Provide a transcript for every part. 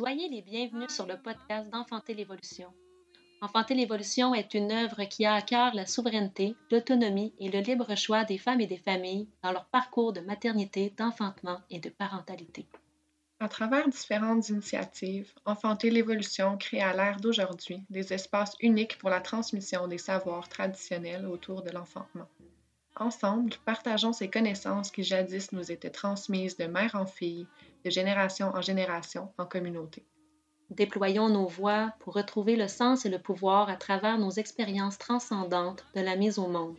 Soyez les bienvenus sur le podcast d'Enfanter l'évolution. Enfanter l'évolution est une œuvre qui a à cœur la souveraineté, l'autonomie et le libre choix des femmes et des familles dans leur parcours de maternité, d'enfantement et de parentalité. À travers différentes initiatives, Enfanter l'évolution crée à l'ère d'aujourd'hui des espaces uniques pour la transmission des savoirs traditionnels autour de l'enfantement. Ensemble, partageons ces connaissances qui jadis nous étaient transmises de mère en fille, de génération en génération en communauté. Déployons nos voix pour retrouver le sens et le pouvoir à travers nos expériences transcendantes de la mise au monde.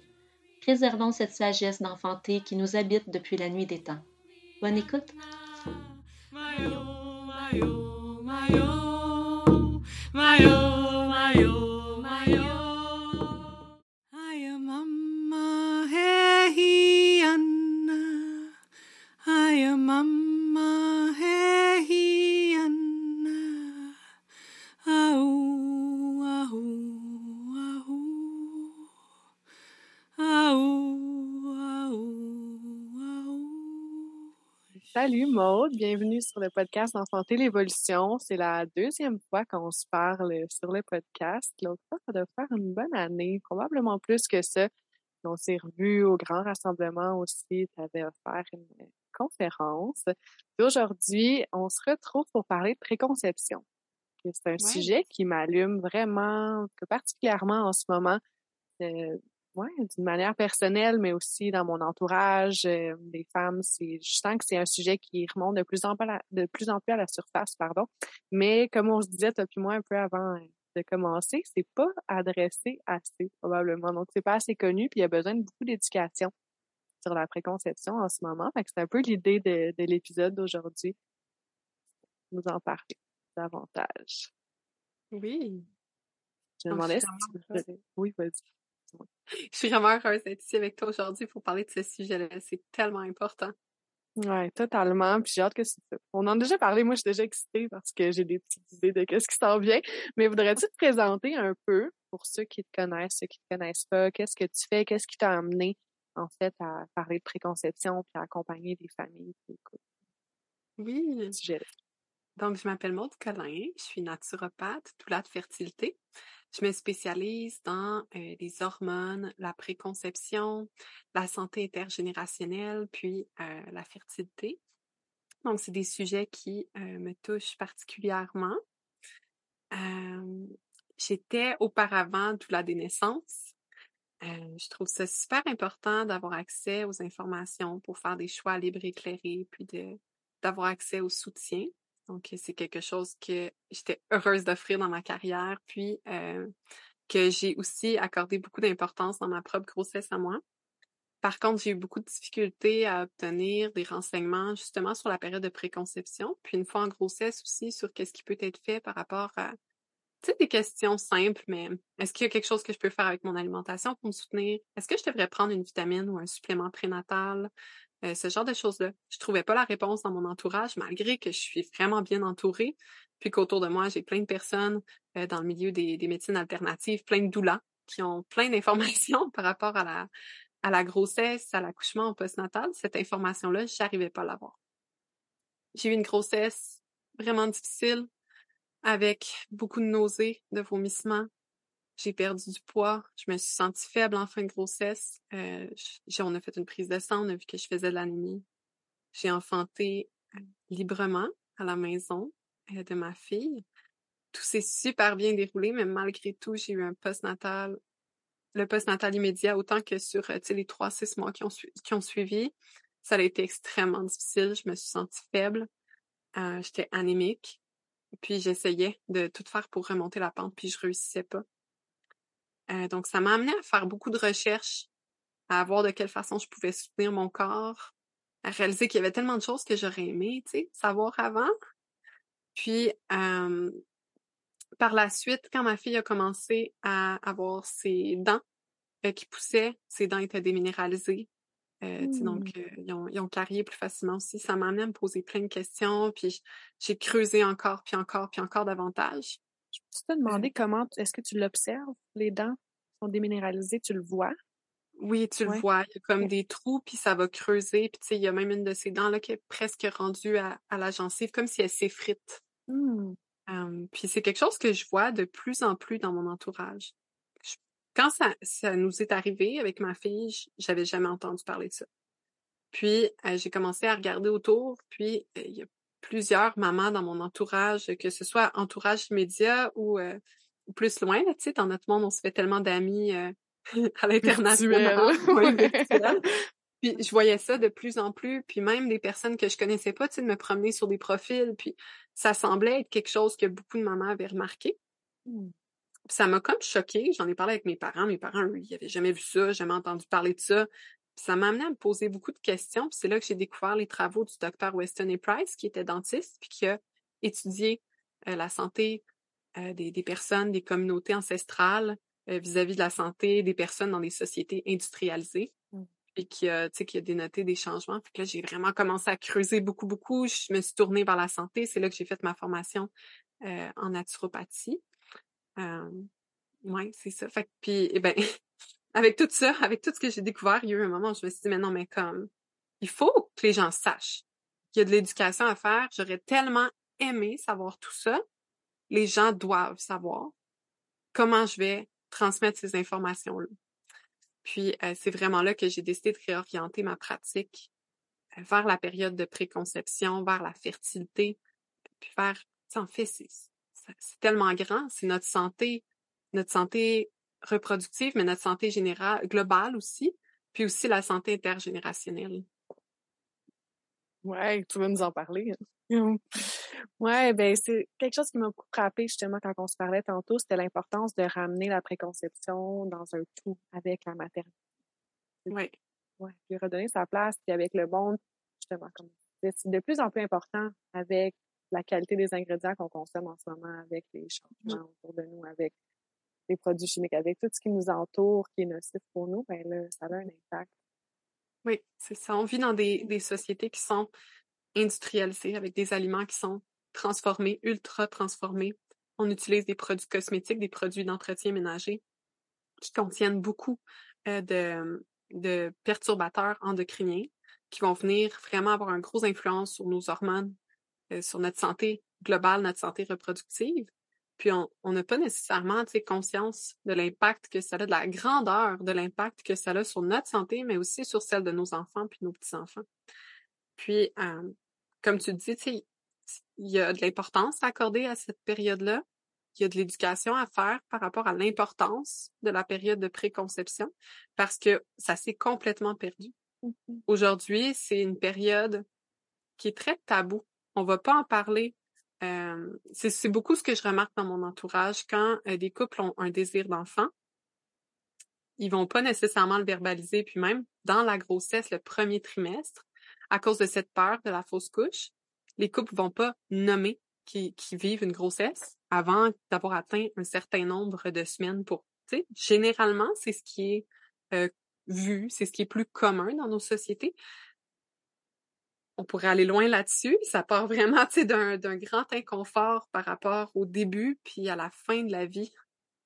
Préservons cette sagesse d'enfanter qui nous habite depuis la nuit des temps. Bonne écoute! Salut Maude, bienvenue sur le podcast Enfanter l'évolution. C'est la deuxième fois qu'on se parle sur le podcast. L'autre fois, ça doit faire une bonne année, probablement plus que ça. On s'est revus au grand rassemblement aussi. Tu avais offert une conférence. Aujourd'hui, on se retrouve pour parler de préconception. C'est un sujet qui m'allume vraiment, particulièrement en ce moment. Euh, ouais, d'une manière personnelle, mais aussi dans mon entourage, euh, des femmes, c'est, je sens que c'est un sujet qui remonte de plus en plus à la, de plus en plus à la surface, pardon. Mais comme on se disait, toi puis moi, un peu avant euh, de commencer, c'est pas adressé assez, probablement. Donc, c'est pas assez connu, puis il y a besoin de beaucoup d'éducation sur la préconception en ce moment. Fait que c'est un peu l'idée de, de l'épisode d'aujourd'hui. Nous en parler davantage. Oui, Je me demandais si tu Oui, vas-y. Je suis vraiment heureuse d'être ici avec toi aujourd'hui pour parler de ce sujet-là. C'est tellement important. Ouais, totalement. Puis j'ai hâte que c'est ça. On en a déjà parlé. Moi, je suis déjà excitée parce que j'ai des petites idées de qu'est-ce qui s'en vient. Mais voudrais-tu te présenter un peu pour ceux qui te connaissent, ceux qui te connaissent pas? Qu'est-ce que tu fais? Qu'est-ce qui t'a amené, en fait, à parler de préconception puis à accompagner des familles Oui. Donc, je m'appelle Maude Collin, je suis naturopathe, doula de fertilité. Je me spécialise dans euh, les hormones, la préconception, la santé intergénérationnelle, puis euh, la fertilité. Donc, c'est des sujets qui euh, me touchent particulièrement. J'étais auparavant doula des naissances. Je trouve ça super important d'avoir accès aux informations pour faire des choix libres éclairés, puis d'avoir accès au soutien. Donc, c'est quelque chose que j'étais heureuse d'offrir dans ma carrière, puis euh, que j'ai aussi accordé beaucoup d'importance dans ma propre grossesse à moi. Par contre, j'ai eu beaucoup de difficultés à obtenir des renseignements justement sur la période de préconception, puis une fois en grossesse aussi sur qu'est-ce qui peut être fait par rapport à, des questions simples, mais est-ce qu'il y a quelque chose que je peux faire avec mon alimentation pour me soutenir? Est-ce que je devrais prendre une vitamine ou un supplément prénatal? Euh, ce genre de choses-là. Je trouvais pas la réponse dans mon entourage, malgré que je suis vraiment bien entourée, puis qu'autour de moi, j'ai plein de personnes euh, dans le milieu des, médecines alternatives, plein de doulas qui ont plein d'informations par rapport à la, à la grossesse, à l'accouchement au postnatal. Cette information-là, j'arrivais pas à l'avoir. J'ai eu une grossesse vraiment difficile, avec beaucoup de nausées, de vomissements. J'ai perdu du poids. Je me suis sentie faible en fin de grossesse. Euh, on a fait une prise de sang. On a vu que je faisais de l'anémie. J'ai enfanté librement à la maison euh, de ma fille. Tout s'est super bien déroulé, mais malgré tout, j'ai eu un postnatal, le postnatal immédiat, autant que sur euh, les trois, six mois qui ont, suivi. Ça a été extrêmement difficile. Je me suis sentie faible. J'étais anémique. Puis j'essayais de tout faire pour remonter la pente, puis je réussissais pas. Euh, donc, ça m'a amené à faire beaucoup de recherches, à voir de quelle façon je pouvais soutenir mon corps, à réaliser qu'il y avait tellement de choses que j'aurais aimé, tu sais, savoir avant. Puis, euh, par la suite, quand ma fille a commencé à avoir ses dents euh, qui poussaient, ses dents étaient déminéralisées. Euh, Donc, Mmh. euh, ils, ont, ils ont carrié plus facilement aussi. Ça m'a amené à me poser plein de questions, puis j'ai creusé encore, puis encore, puis encore davantage. Je peux te demander comment, est-ce que tu l'observes, les dents sont déminéralisées, tu le vois? Oui, tu le vois, il y a comme des trous, puis ça va creuser, puis tu sais, il y a même une de ces dents-là qui est presque rendue à, à la gencive, comme si elle s'effrite. Euh, puis c'est quelque chose que je vois de plus en plus dans mon entourage. Je- quand ça, ça nous est arrivé avec ma fille, j'avais jamais entendu parler de ça. Puis euh, j'ai commencé à regarder autour, puis euh, il y a plusieurs mamans dans mon entourage, que ce soit entourage immédiat ou, euh, plus loin, là, tu sais, dans notre monde, on se fait tellement d'amis euh, à l'international. Puis je voyais ça de plus en plus, puis même des personnes que je connaissais pas, tu sais, de me promener sur des profils, puis ça semblait être quelque chose que beaucoup de mamans avaient remarqué. Hmm. Puis ça m'a comme choquée. J'en ai parlé avec mes parents. Mes parents, eux, ils avaient jamais vu ça, jamais entendu parler de ça. Ça m'a amené à me poser beaucoup de questions. Puis c'est là que j'ai découvert les travaux du docteur Weston A. Price, qui était dentiste, puis qui a étudié euh, la santé euh, des, des personnes, des communautés ancestrales euh, vis-à-vis de la santé des personnes dans des sociétés industrialisées. Mm. Et qui a, tu sais, qui a dénoté des changements. Fait que là, j'ai vraiment commencé à creuser beaucoup, beaucoup. Je me suis tournée vers la santé. C'est là que j'ai fait ma formation euh, en naturopathie. Euh, ouais, c'est ça. Fait que, puis, eh ben, avec tout ça, avec tout ce que j'ai découvert, il y a eu un moment où je me suis dit, mais non, mais comme, il faut que les gens sachent qu'il y a de l'éducation à faire. J'aurais tellement aimé savoir tout ça. Les gens doivent savoir comment je vais transmettre ces informations-là. Puis, euh, c'est vraiment là que j'ai décidé de réorienter ma pratique euh, vers la période de préconception, vers la fertilité, puis vers, en fait, c'est tellement grand, c'est notre santé, notre santé reproductive, mais notre santé générale, globale aussi, puis aussi la santé intergénérationnelle. Ouais, tu veux nous en parler. hein? Ouais, ben c'est quelque chose qui m'a beaucoup frappé justement quand on se parlait tantôt, c'était l'importance de ramener la préconception dans un tout avec la maternité. Oui, Ouais, puis redonner sa place, puis avec le monde, justement, comme c'est de plus en plus important avec la qualité des ingrédients qu'on consomme en ce moment, avec les changements autour de nous, avec les produits chimiques, avec tout ce qui nous entoure, qui est nocif pour nous, ben là, ça a un impact. oui, c'est ça. On vit dans des, des sociétés qui sont industrialisées, avec des aliments qui sont transformés, ultra transformés. On utilise des produits cosmétiques, des produits d'entretien ménager qui contiennent beaucoup euh, de, de perturbateurs endocriniens qui vont venir vraiment avoir une grosse influence sur nos hormones, euh, sur notre santé globale, notre santé reproductive. Puis on n'a pas nécessairement conscience de l'impact que ça a, de la grandeur de l'impact que ça a sur notre santé, mais aussi sur celle de nos enfants puis nos petits-enfants. Puis, euh, comme tu dis, il y a de l'importance à accorder à cette période-là. Il y a de l'éducation à faire par rapport à l'importance de la période de préconception parce que ça s'est complètement perdu. Aujourd'hui, c'est une période qui est très tabou. On va pas en parler. Euh, c'est beaucoup ce que je remarque dans mon entourage quand euh, des couples ont un désir d'enfant. Ils vont pas nécessairement le verbaliser, puis même dans la grossesse, le premier trimestre, à cause de cette peur de la fausse couche, les couples vont pas nommer qu'ils vivent une grossesse avant d'avoir atteint un certain nombre de semaines pour, tu sais, généralement, c'est ce qui est euh, vu, c'est ce qui est plus commun dans nos sociétés. On pourrait aller loin là-dessus. Ça part vraiment, d'un grand inconfort par rapport au début puis à la fin de la vie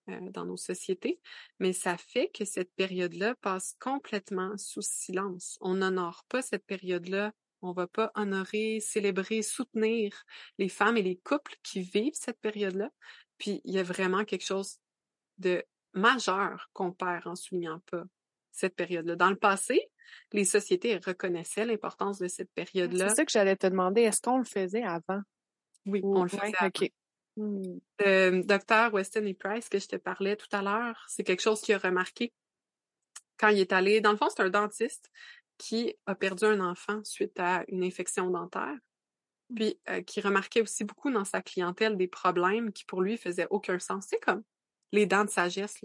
euh, dans nos sociétés. Mais ça fait que cette période-là passe complètement sous silence. On n'honore pas cette période-là. On va pas honorer, célébrer, soutenir les femmes et les couples qui vivent cette période-là. Puis il y a vraiment quelque chose de majeur qu'on perd en soulignant pas cette période-là. Dans le passé, les sociétés reconnaissaient l'importance de cette période-là. C'est ça que j'allais te demander, est-ce qu'on le faisait avant? Oui, Ou- on le faisait. avant. Hmm. Le docteur Weston et Price que je te parlais tout à l'heure, c'est quelque chose qu'il a remarqué quand il est allé. Dans le fond, c'est un dentiste qui a perdu un enfant suite à une infection dentaire, puis euh, qui remarquait aussi beaucoup dans sa clientèle des problèmes qui pour lui faisaient aucun sens. C'est comme les dents de sagesse.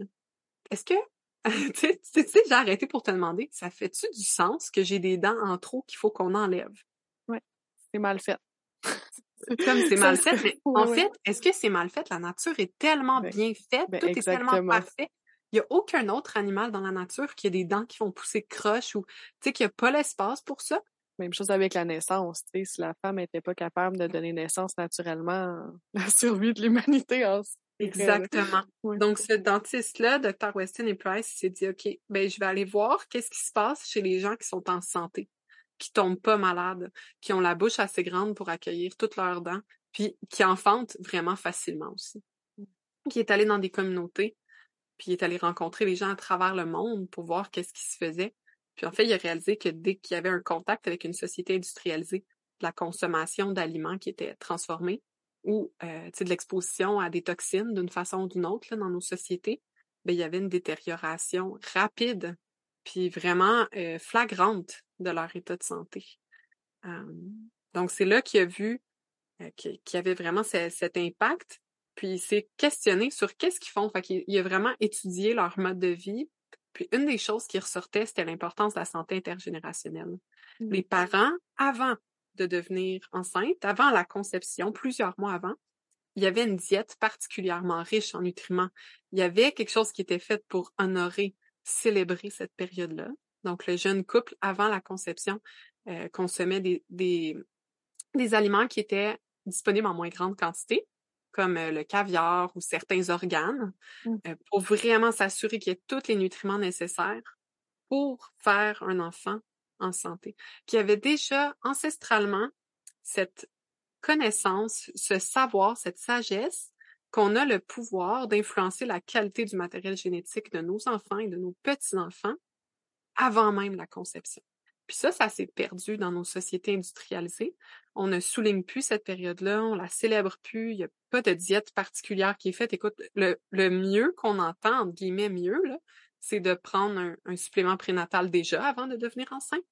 Est-ce que tu sais, j'ai arrêté pour te demander, ça fait-tu du sens que j'ai des dents en trop qu'il faut qu'on enlève? C'est mal fait. Comme c'est mal fait, mais Ouais, en ouais. fait, est-ce que c'est mal fait? La nature est tellement Ben, bien faite, ben, tout est tellement parfait. Il n'y a aucun autre animal dans la nature qui a des dents qui vont pousser croche ou, tu sais, qui a pas l'espace pour ça? Même chose avec la naissance, tu sais, si la femme n'était pas capable de donner naissance naturellement, la survie de l'humanité en Exactement. Ouais. Donc, ce dentiste-là, Dr. Weston et Price, il s'est dit, OK, ben, je vais aller voir qu'est-ce qui se passe chez les gens qui sont en santé, qui tombent pas malades, qui ont la bouche assez grande pour accueillir toutes leurs dents, puis qui enfantent vraiment facilement aussi. Qui est allé dans des communautés, puis il est allé rencontrer les gens à travers le monde pour voir qu'est-ce qui se faisait. Puis en fait, il a réalisé que dès qu'il y avait un contact avec une société industrialisée, de la consommation d'aliments qui étaient transformés, ou euh, de l'exposition à des toxines d'une façon ou d'une autre là, dans nos sociétés, ben, il y avait une détérioration rapide puis vraiment euh, flagrante de leur état de santé. Euh, donc, c'est là qu'il a vu euh, qu'il y avait vraiment ce, cet impact, puis il s'est questionné sur qu'est-ce qu'ils font. Fait qu'il il a vraiment étudié leur mode de vie. Puis une des choses qui ressortait, c'était l'importance de la santé intergénérationnelle. Mmh. Les parents, avant de devenir enceinte, avant la conception, plusieurs mois avant, il y avait une diète particulièrement riche en nutriments. Il y avait quelque chose qui était fait pour honorer, célébrer cette période-là. Donc, le jeune couple, avant la conception, euh, consommait des, des, des aliments qui étaient disponibles en moins grande quantité, comme euh, le caviar ou certains organes, Mm. euh, pour vraiment s'assurer qu'il y ait tous les nutriments nécessaires pour faire un enfant en santé, qui avait déjà ancestralement cette connaissance, ce savoir, cette sagesse qu'on a le pouvoir d'influencer la qualité du matériel génétique de nos enfants et de nos petits-enfants avant même la conception. Puis ça, ça s'est perdu dans nos sociétés industrialisées. On ne souligne plus cette période-là, on la célèbre plus, il n'y a pas de diète particulière qui est faite. Écoute, le, mieux qu'on entend, entre guillemets mieux, c'est de prendre un, un supplément prénatal déjà avant de devenir enceinte.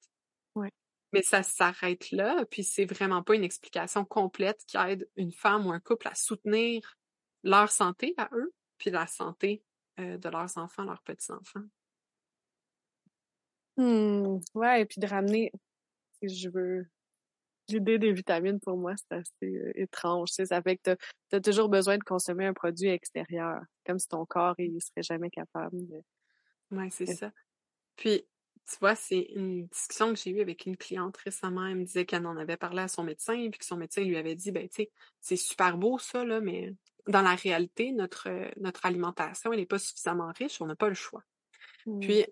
Ouais. Mais ça s'arrête là, puis c'est vraiment pas une explication complète qui aide une femme ou un couple à soutenir leur santé à eux, puis la santé euh, de leurs enfants, leurs petits-enfants. Hmm, ouais, et puis de ramener, si je veux, l'idée des vitamines pour moi, c'est assez euh, étrange. Ça fait que tu as toujours besoin de consommer un produit extérieur, comme si ton corps, il serait jamais capable de... Ouais, c'est ça. Puis, tu vois, c'est une discussion que j'ai eue avec une cliente récemment. Elle me disait qu'elle en avait parlé à son médecin, puis que son médecin lui avait dit, ben, tu sais, c'est super beau ça, là, mais dans la réalité, notre, euh, notre alimentation, elle n'est pas suffisamment riche, on n'a pas le choix. Hmm. Puis,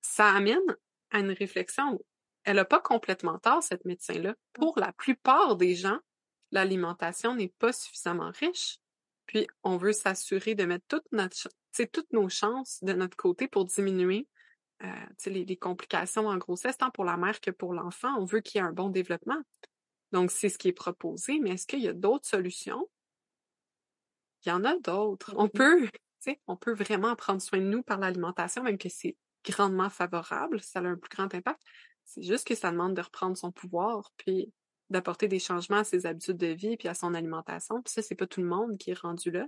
ça amène à une réflexion. Elle n'a pas complètement tort, cette médecin-là. Pour la plupart des gens, l'alimentation n'est pas suffisamment riche. Puis, on veut s'assurer de mettre toute notre, sais, toutes nos chances de notre côté pour diminuer euh, les, les complications en grossesse, tant pour la mère que pour l'enfant. On veut qu'il y ait un bon développement. Donc, c'est ce qui est proposé. Mais est-ce qu'il y a d'autres solutions? Il y en a d'autres. On peut, tu sais, on peut vraiment prendre soin de nous par l'alimentation, même que c'est grandement favorable, ça a un plus grand impact. C'est juste que ça demande de reprendre son pouvoir, puis d'apporter des changements à ses habitudes de vie, puis à son alimentation. Puis ça, c'est pas tout le monde qui est rendu là.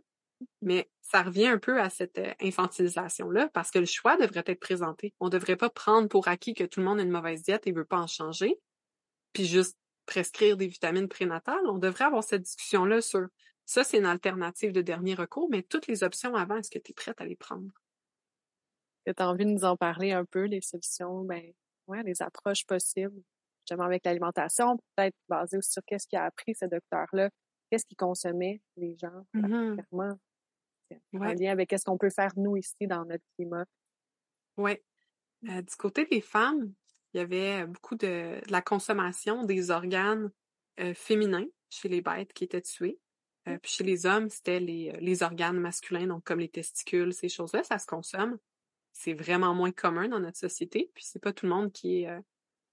Mais ça revient un peu à cette euh, infantilisation-là, parce que le choix devrait être présenté. On devrait pas prendre pour acquis que tout le monde a une mauvaise diète et veut pas en changer, puis juste prescrire des vitamines prénatales. On devrait avoir cette discussion-là sur ça, c'est une alternative de dernier recours, mais toutes les options avant, est-ce que tu es prête à les prendre? que tu as envie de nous en parler un peu, les solutions, ben, ouais, les approches possibles, justement avec l'alimentation, peut-être basé aussi sur qu'est-ce qu'il a appris ce docteur-là, qu'est-ce qu'il consommait, les gens, Mhm. clairement. C'est En Ouais. lien avec qu'est-ce qu'on peut faire nous ici dans notre climat. Ouais. Euh, du côté des femmes, il y avait beaucoup de, de la consommation des organes euh, féminins chez les bêtes qui étaient tuées. Euh, puis chez les hommes, c'était les, les organes masculins, donc comme les testicules, ces choses-là, ça se consomme. C'est vraiment moins commun dans notre société. Puis c'est pas tout le monde qui est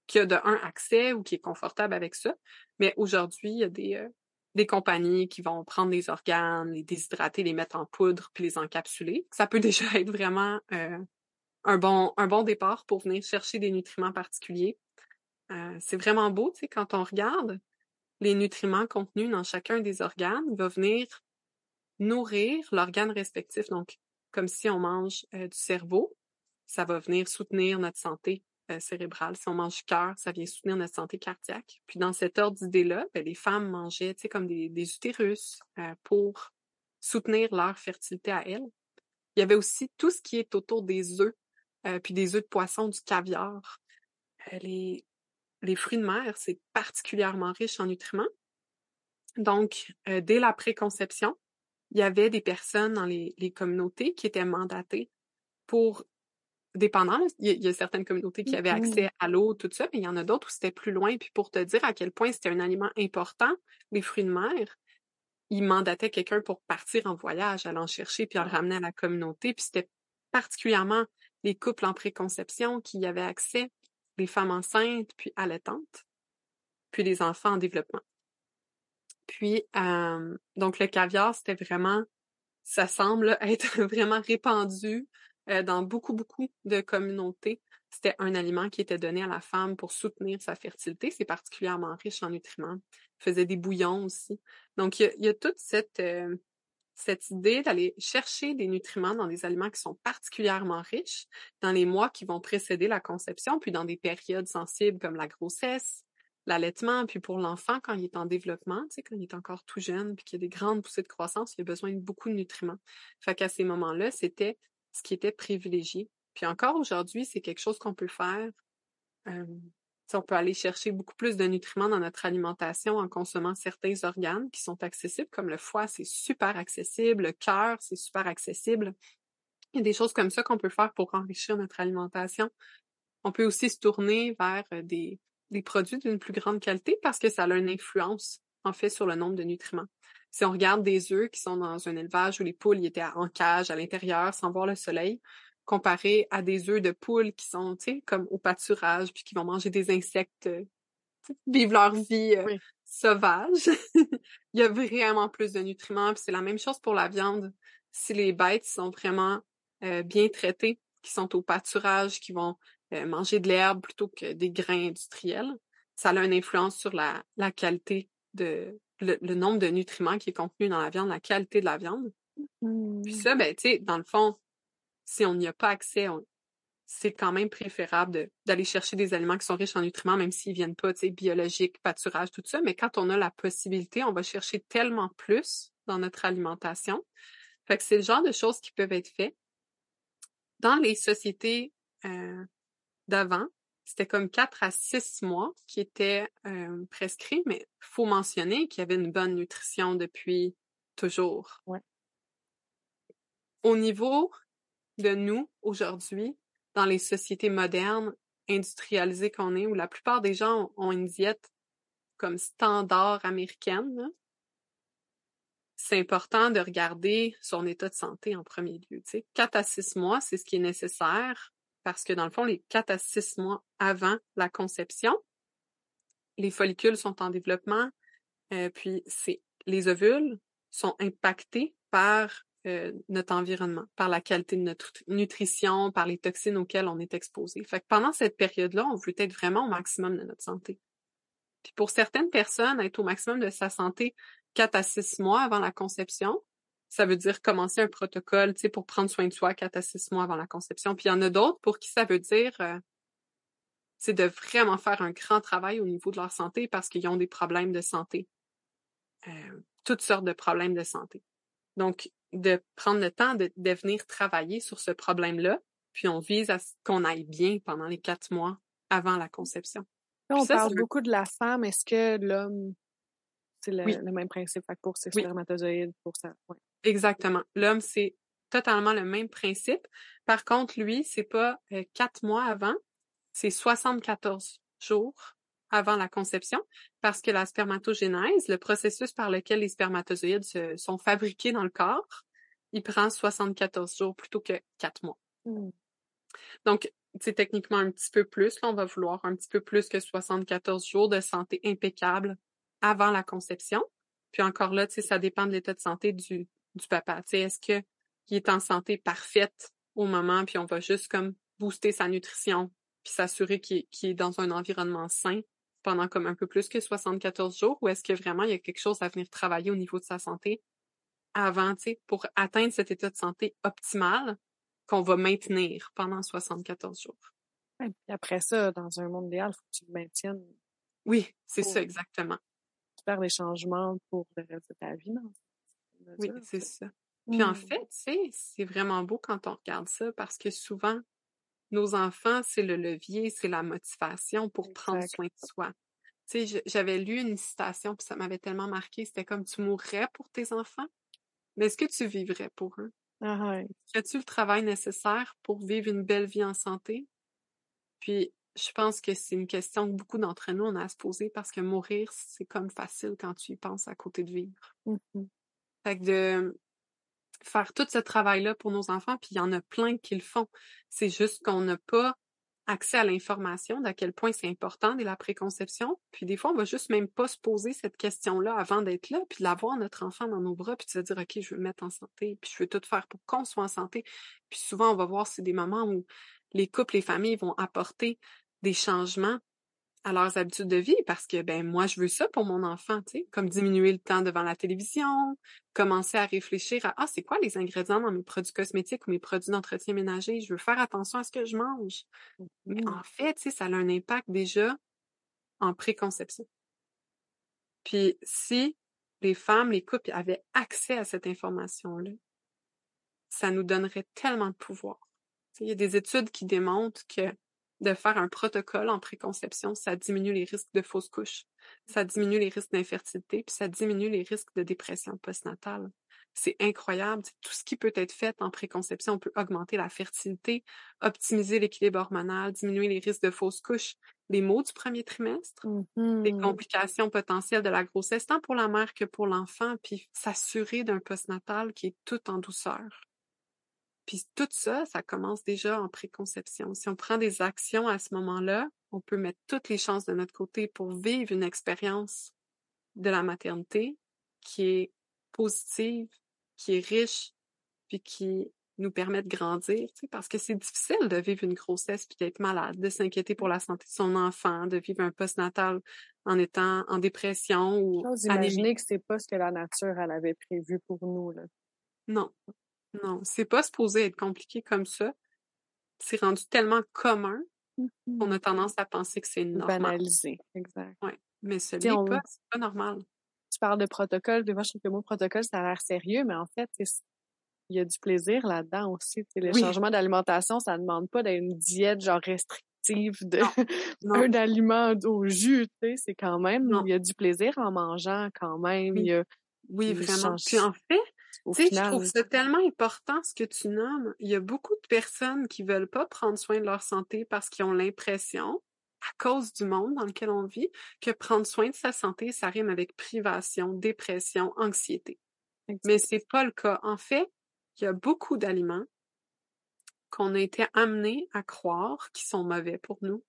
qui a de un accès ou qui est confortable avec ça. Mais aujourd'hui, il y a des, des compagnies qui vont prendre les organes, les déshydrater, les mettre en poudre, puis les encapsuler. Ça peut déjà être vraiment euh, un bon un bon départ pour venir chercher des nutriments particuliers. Euh, c'est vraiment beau, tu sais, quand on regarde les nutriments contenus dans chacun des organes, va venir nourrir l'organe respectif. Donc, comme si on mange euh, du cerveau, ça va venir soutenir notre santé euh, cérébrale. Si on mange du cœur, ça vient soutenir notre santé cardiaque. Puis dans cet ordre d'idée-là, ben, les femmes mangeaient, comme des, utérus euh, pour soutenir leur fertilité à elles. Il y avait aussi tout ce qui est autour des œufs, euh, puis des œufs de poisson, du caviar. Les, fruits de mer, c'est particulièrement riche en nutriments. Donc, dès la préconception, il y avait des personnes dans les communautés qui étaient mandatées pour, dépendant, il y, a, certaines communautés qui avaient Mm-hmm. accès à l'eau, tout ça, mais il y en a d'autres où c'était plus loin. Puis pour te dire à quel point c'était un aliment important, les fruits de mer, ils mandataient quelqu'un pour partir en voyage, aller en chercher, puis en le ramener à la communauté. Puis c'était particulièrement les couples en préconception qui y avaient accès, les femmes enceintes, puis allaitantes, puis les enfants en développement. Puis, euh, donc le caviar, c'était vraiment, ça semble être vraiment répandu euh, dans beaucoup, beaucoup de communautés. C'était un aliment qui était donné à la femme pour soutenir sa fertilité. C'est particulièrement riche en nutriments. Il faisait des bouillons aussi. Donc, il y a, toute cette, euh, cette idée d'aller chercher des nutriments dans des aliments qui sont particulièrement riches dans les mois qui vont précéder la conception, puis dans des périodes sensibles comme la grossesse, l'allaitement, puis pour l'enfant quand il est en développement, tu sais, quand il est encore tout jeune, puis qu'il y a des grandes poussées de croissance, il a besoin de beaucoup de nutriments. Fait qu'à ces moments-là, c'était ce qui était privilégié. Puis encore aujourd'hui, c'est quelque chose qu'on peut faire. On peut aller chercher beaucoup plus de nutriments dans notre alimentation en consommant certains organes qui sont accessibles, comme le foie, c'est super accessible, le cœur, c'est super accessible. Il y a des choses comme ça qu'on peut faire pour enrichir notre alimentation. On peut aussi se tourner vers des, des produits d'une plus grande qualité parce que ça a une influence, en fait, sur le nombre de nutriments. Si on regarde des œufs qui sont dans un élevage où les poules y étaient en cage à l'intérieur sans voir le soleil, comparé à des œufs de poules qui sont, tu sais, comme au pâturage, puis qui vont manger des insectes, euh, vivre leur vie euh, Oui. sauvage. Il y a vraiment plus de nutriments, puis c'est la même chose pour la viande. Si les bêtes sont vraiment euh, bien traitées, qui sont au pâturage, qui vont euh, manger de l'herbe plutôt que des grains industriels, ça a une influence sur la, la qualité de le, le nombre de nutriments qui est contenu dans la viande, la qualité de la viande. Puis ça, ben, tu sais, dans le fond, si on n'y a pas accès, on- c'est quand même préférable de- d'aller chercher des aliments qui sont riches en nutriments, même s'ils viennent pas, tu sais, biologiques, pâturage, tout ça. Mais quand on a la possibilité, on va chercher tellement plus dans notre alimentation. Fait que c'est le genre de choses qui peuvent être faites. Dans les sociétés euh, d'avant, c'était comme quatre à six mois qui étaient euh, prescrits, mais faut mentionner qu'il y avait une bonne nutrition depuis toujours. Ouais. Au niveau de nous aujourd'hui, dans les sociétés modernes, industrialisées qu'on est, où la plupart des gens ont une diète comme standard américaine, c'est important de regarder son état de santé en premier lieu. Tu sais. 4 à 6 mois, c'est ce qui est nécessaire parce que dans le fond, les 4 à 6 mois avant la conception, les follicules sont en développement, euh, puis c'est les ovules sont impactés par euh, notre environnement, par la qualité de notre nutrition, par les toxines auxquelles on est exposé. Fait que pendant cette période-là, on veut être vraiment au maximum de notre santé. Puis pour certaines personnes, être au maximum de sa santé 4 à 6 mois avant la conception, ça veut dire commencer un protocole, tu sais, pour prendre soin de soi 4 à 6 mois avant la conception. Puis il y en a d'autres pour qui ça veut dire euh, c'est de vraiment faire un grand travail au niveau de leur santé parce qu'ils ont des problèmes de santé. Euh, toutes sortes de problèmes de santé. Donc, de prendre le temps de, de venir travailler sur ce problème-là, puis on vise à ce qu'on aille bien pendant les quatre mois avant la conception. Là, on ça, parle beaucoup de la femme. Est-ce que l'homme, c'est le, Oui. le même principe? Fait pour ses Oui. spermatozoïdes, pour ça? Ouais. Exactement. L'homme, c'est totalement le même principe. Par contre, lui, c'est pas euh, quatre mois avant, c'est 74 jours avant la conception, parce que la spermatogénèse, le processus par lequel les spermatozoïdes se- sont fabriqués dans le corps, il prend 74 jours plutôt que quatre mois. Hmm. Donc, c'est techniquement un petit peu plus. Là, on va vouloir un petit peu plus que 74 jours de santé impeccable avant la conception. Puis encore là, ça dépend de l'état de santé du, du papa. Tu sais, est-ce que il est en santé parfaite au moment, puis on va juste comme booster sa nutrition, puis s'assurer qu'il est, qu'il est dans un environnement sain pendant comme un peu plus que 74 jours, ou est-ce que vraiment il y a quelque chose à venir travailler au niveau de sa santé avant, tu sais, pour atteindre cet état de santé optimal qu'on va maintenir pendant 74 jours? Puis après ça, dans un monde idéal, il faut que tu le maintiennes. Oui, c'est ça exactement. Tu faire des changements pour le reste de ta vie, non? Oui, c'est ça. Puis en Mmh. fait, tu sais, c'est vraiment beau quand on regarde ça parce que souvent, nos enfants, c'est le levier, c'est la motivation pour prendre soin de soi. Tu sais, j'avais lu une citation, puis ça m'avait tellement marqué, c'était comme tu mourrais pour tes enfants, mais est-ce que tu vivrais pour eux? Ah. Ferais-tu le travail nécessaire pour vivre une belle vie en santé? Puis, je pense que c'est une question que beaucoup d'entre nous, on a à se poser parce que mourir, c'est comme facile quand tu y penses à côté de vivre. Mhm. Fait que de faire tout ce travail-là pour nos enfants, puis il y en a plein qui le font. C'est juste qu'on n'a pas accès à l'information d'à quel point c'est important dès la préconception. Puis des fois, on va juste même pas se poser cette question-là avant d'être là, puis de l'avoir notre enfant dans nos bras, puis de se dire, OK, je veux me mettre en santé, puis je veux tout faire pour qu'on soit en santé. Puis souvent, on va voir, c'est des moments où les couples, les familles vont apporter des changements à leurs habitudes de vie parce que ben moi je veux ça pour mon enfant, tu sais, comme diminuer le temps devant la télévision, commencer à réfléchir à ah c'est quoi les ingrédients dans mes produits cosmétiques ou mes produits d'entretien ménager, je veux faire attention à ce que je mange. Mais Mhm. en fait, tu sais, ça a un impact déjà en préconception. Puis si les femmes, les couples avaient accès à cette information-là, ça nous donnerait tellement de pouvoir. Tu sais, Il y a des études qui démontrent que de faire un protocole en préconception, ça diminue les risques de fausses couches, ça diminue les risques d'infertilité, puis ça diminue les risques de dépression postnatale. C'est incroyable. Tout ce qui peut être fait en préconception, on peut augmenter la fertilité, optimiser l'équilibre hormonal, diminuer les risques de fausses couches, les maux du premier trimestre, les Mhm. complications potentielles de la grossesse, tant pour la mère que pour l'enfant, puis s'assurer d'un postnatal qui est tout en douceur. Puis tout ça, ça commence déjà en préconception. Si on prend des actions à ce moment-là, on peut mettre toutes les chances de notre côté pour vivre une expérience de la maternité qui est positive, qui est riche, puis qui nous permet de grandir, tu sais, parce que c'est difficile de vivre une grossesse puis d'être malade, de s'inquiéter pour la santé de son enfant, de vivre un postnatal en étant en dépression ou J'ose anémique. imaginer que c'est pas ce que la nature elle avait prévu pour nous là. Non, non, c'est pas supposé être compliqué comme ça. C'est rendu tellement commun qu'on a tendance à penser que c'est normal. Banalisé, exact. Ouais, mais ce n'est on- pas, c'est pas normal. Tu parles de protocole, des fois je trouve que le mot protocole ça a l'air sérieux, mais en fait il y a du plaisir là-dedans aussi. Tu sais, le Oui. changement d'alimentation, ça demande pas d'être une diète genre restrictive de Non, un aliment au jus, c'est quand même, il y a du plaisir en mangeant quand même, Oui. il y a oui, vraiment. Puis en fait, Tu sais, je trouve ça tellement important ce que tu nommes. Il y a beaucoup de personnes qui veulent pas prendre soin de leur santé parce qu'ils ont l'impression, à cause du monde dans lequel on vit, que prendre soin de sa santé, ça rime avec privation, dépression, anxiété. Mais c'est pas le cas. En fait, il y a beaucoup d'aliments qu'on a été amenés à croire qui sont mauvais pour nous,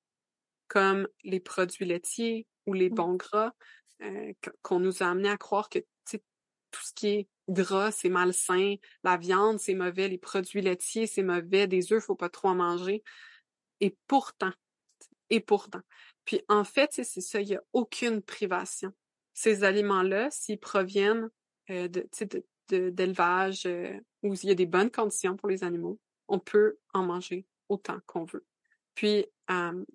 comme les produits laitiers ou les bons gras, euh, qu- qu'on nous a amenés à croire que tout ce qui est gras, c'est malsain, la viande, c'est mauvais, les produits laitiers, c'est mauvais, des œufs, faut pas trop en manger. Et pourtant, et pourtant. Puis en fait, c'est ça, il y a aucune privation. Ces aliments-là, s'ils proviennent euh, de, tu sais, de- de- d'élevage euh, où il y a des bonnes conditions pour les animaux, on peut en manger autant qu'on veut. Puis, euh,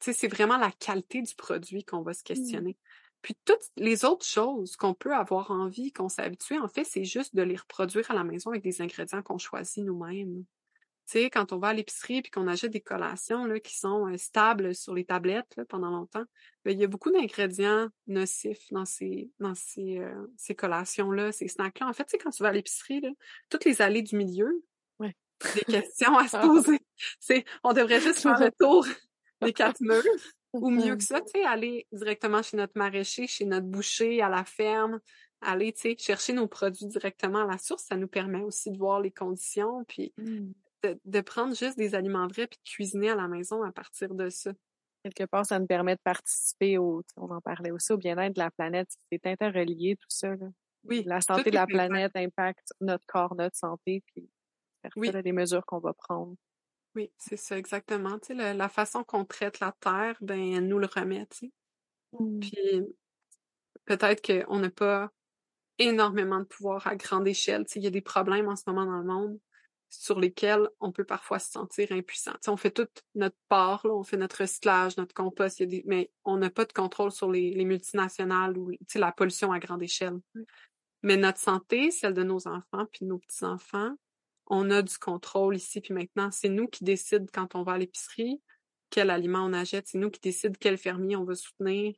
tu sais, c'est vraiment la qualité du produit qu'on va se questionner. Puis toutes les autres choses qu'on peut avoir envie, qu'on s'est habitué, en fait, c'est juste de les reproduire à la maison avec des ingrédients qu'on choisit nous-mêmes. Tu sais, quand on va à l'épicerie puis qu'on achète des collations là, qui sont euh, stables sur les tablettes là, pendant longtemps, ben, il y a beaucoup d'ingrédients nocifs dans ces dans ces, euh, ces collations-là, ces snacks-là. En fait, tu sais, quand tu vas à l'épicerie, là, toutes les allées du milieu, Ouais. des questions à se poser. C'est, on devrait juste faire le tour des quatre murs. Ou mieux que ça, tu sais, aller directement chez notre maraîcher, chez notre boucher, à la ferme, aller, tu sais, chercher nos produits directement à la source, ça nous permet aussi de voir les conditions, puis Mm. de, de prendre juste des aliments vrais, puis de cuisiner à la maison à partir de ça. quelque part, ça nous permet de participer au, on en parlait aussi, au bien-être de la planète. C'est interrelié, tout ça. Là. Oui, La santé de la planète impacte notre corps, notre santé, puis faire Oui. les mesures qu'on va prendre. Oui, c'est ça, exactement. Tu sais, la, la façon qu'on traite la terre, ben, elle nous le remet, tu sais. Puis peut-être qu'on n'a pas énormément de pouvoir à grande échelle. Tu sais, il y a des problèmes en ce moment dans le monde sur lesquels on peut parfois se sentir impuissant. Tu sais, on fait toute notre part, là, on fait notre recyclage, notre compost, il y a des... mais on n'a pas de contrôle sur les, les multinationales ou tu sais, la pollution à grande échelle. Mais notre santé, celle de nos enfants puis de nos petits-enfants, on a du contrôle ici puis maintenant. C'est nous qui décidons quand on va à l'épicerie, quel aliment on achète. C'est nous qui décidons quel fermier on veut soutenir.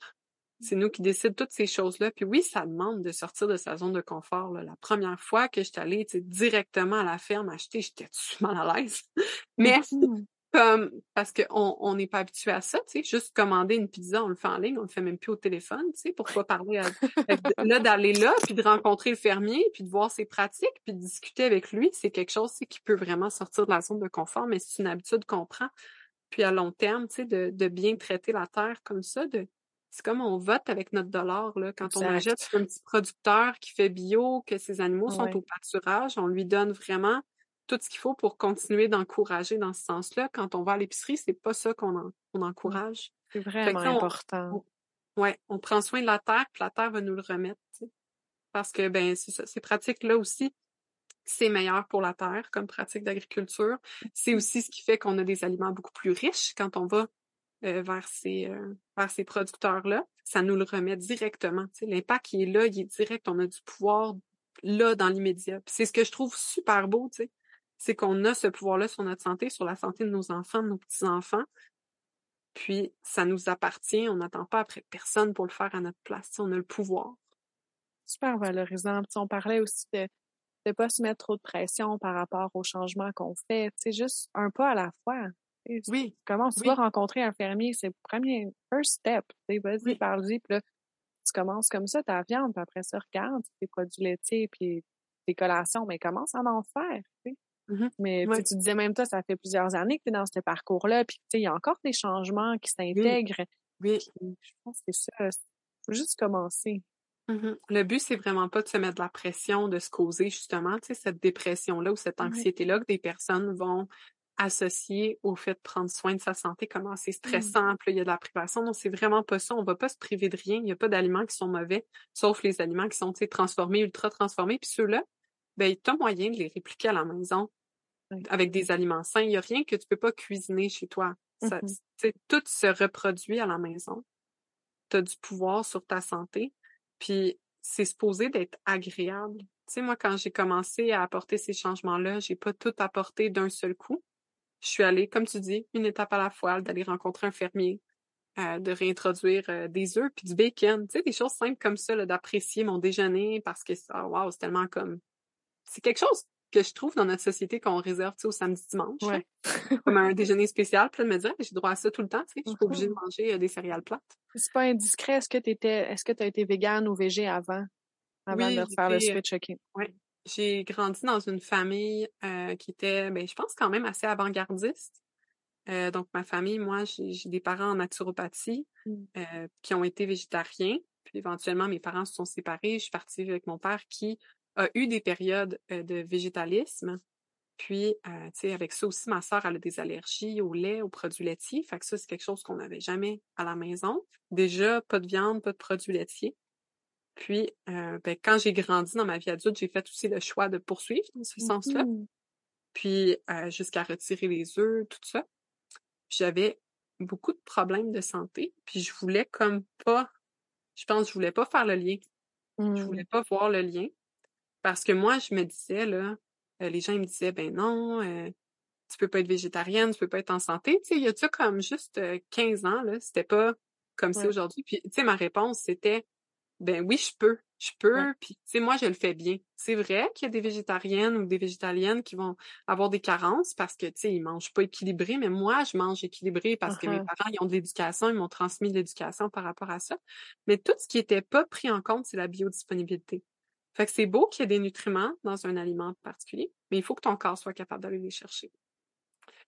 C'est nous qui décidons toutes ces choses-là. Puis oui, ça demande de sortir de sa zone de confort. La première fois que j'étais allée directement à la ferme acheter, j'étais mal à l'aise. Mais. Comme parce qu'on on n'est pas habitué à ça, tu sais, juste commander une pizza, on le fait en ligne, on le fait même plus au téléphone, tu sais, pourquoi parler à, là d'aller là, puis de rencontrer le fermier, puis de voir ses pratiques, puis de discuter avec lui, c'est quelque chose qui peut vraiment sortir de la zone de confort, mais c'est une habitude qu'on prend. Puis à long terme, tu sais, de, de bien traiter la terre comme ça, de c'est comme on vote avec notre dollar là. Quand on achète un petit producteur qui fait bio, que ses animaux sont Ouais. au pâturage, on lui donne vraiment tout ce qu'il faut pour continuer d'encourager dans ce sens-là. Quand on va à l'épicerie, c'est pas ça qu'on en- on encourage. C'est vraiment ça, on- important. Ouais, on prend soin de la terre, puis la terre va nous le remettre. Parce que ben c'est ça, ces pratiques-là aussi, c'est meilleur pour la terre comme pratique d'agriculture. C'est aussi ce qui fait qu'on a des aliments beaucoup plus riches quand on va euh, vers ces euh, vers ces producteurs-là. Ça nous le remet directement. L'impact qui est là, il est direct. On a du pouvoir là dans l'immédiat. C'est ce que je trouve super beau, tu sais. C'est qu'on a ce pouvoir-là sur notre santé, sur la santé de nos enfants, de nos petits-enfants. Puis ça nous appartient. On n'attend pas après personne pour le faire à notre place. On a le pouvoir. super valorisant. On parlait aussi de ne pas se mettre trop de pression par rapport aux changements qu'on fait. C'est juste un pas à la fois. Oui, Comment tu Oui. vas rencontrer un fermier, c'est le premier first step. Vas-y, Oui. parle-y. Puis là, tu commences comme ça, ta viande, puis après ça, regarde tes produits laitiers, puis tes collations, mais commence à en faire. Mhm. Mais tu sais, Ouais. tu disais même toi, ça fait plusieurs années que tu es dans ce parcours-là, puis tu sais, il y a encore des changements qui s'intègrent. oui. Je pense que c'est ça. Il faut juste commencer. Mhm. Le but, c'est vraiment pas de se mettre de la pression, de se causer justement, tu sais, cette dépression-là ou cette anxiété-là que des personnes vont associer au fait de prendre soin de sa santé, comment c'est stressant, puis là, il y a de la privation. Non, c'est vraiment pas ça. On va pas se priver de rien. Il n'y a pas d'aliments qui sont mauvais, sauf les aliments qui sont, tu sais, transformés, ultra transformés. Puis ceux-là, ben, tu as moyen de les répliquer à la maison. Avec des aliments sains. Il n'y a rien que tu peux pas cuisiner chez toi. Ça, Mhm. sais, tout se reproduit à la maison. Tu as du pouvoir sur ta santé. Puis c'est supposé d'être agréable. Tu sais, moi, quand j'ai commencé à apporter ces changements-là, j'ai pas tout apporté d'un seul coup. Je suis allée, comme tu dis, une étape à la fois, d'aller rencontrer un fermier, euh, de réintroduire euh, des œufs puis du bacon. Tu sais, des choses simples comme ça, là, d'apprécier mon déjeuner parce que, ah, wow, c'est tellement comme... C'est quelque chose que je trouve dans notre société qu'on réserve, au samedi dimanche. Ouais. comme un déjeuner spécial. Puis là, de me dire, j'ai droit à ça tout le temps, tu sais. Je suis pas obligée de manger euh, des céréales plates. C'est pas indiscret. Est-ce que tu étais, est-ce que tu as été végane ou végé avant? Avant Oui, de faire le j'étais, switch, OK. J'ai grandi dans une famille euh, qui était, ben, je pense quand même assez avant-gardiste. Euh, donc ma famille, moi, j'ai des parents en naturopathie Mm. euh, qui ont été végétariens. Puis éventuellement, mes parents se sont séparés. Je suis partie avec mon père qui a eu des périodes de végétalisme. Puis, euh, tu sais, avec ça aussi, ma sœur, elle a des allergies au lait, aux produits laitiers. Fait que ça, c'est quelque chose qu'on n'avait jamais à la maison. Déjà, pas de viande, pas de produits laitiers. Puis, euh, ben, quand j'ai grandi dans ma vie adulte, j'ai fait aussi le choix de poursuivre dans ce sens-là. Mhm. Puis, euh, jusqu'à retirer les œufs, tout ça. J'avais beaucoup de problèmes de santé. Puis, je voulais comme pas, je pense, je voulais pas faire le lien. Je Mhm. voulais pas voir le lien. Parce que moi, je me disais, là, euh, les gens ils me disaient, ben non, euh, tu peux pas être végétarienne, tu peux pas être en santé. Tu sais, il y a ça comme juste euh, 15 ans, là, c'était pas comme c'est aujourd'hui. Puis, tu sais, ma réponse, c'était, ben oui, je peux, je peux, Ouais. puis tu sais, moi, je le fais bien. C'est vrai qu'il y a des végétariennes ou des végétaliennes qui vont avoir des carences parce que, tu sais, ils mangent pas équilibré, mais moi, je mange équilibré parce que mes Uh-huh. parents, ils ont de l'éducation, ils m'ont transmis de l'éducation par rapport à ça. Mais tout ce qui était pas pris en compte, c'est la biodisponibilité. Fait que c'est beau qu'il y ait des nutriments dans un aliment particulier, mais il faut que ton corps soit capable d'aller les chercher.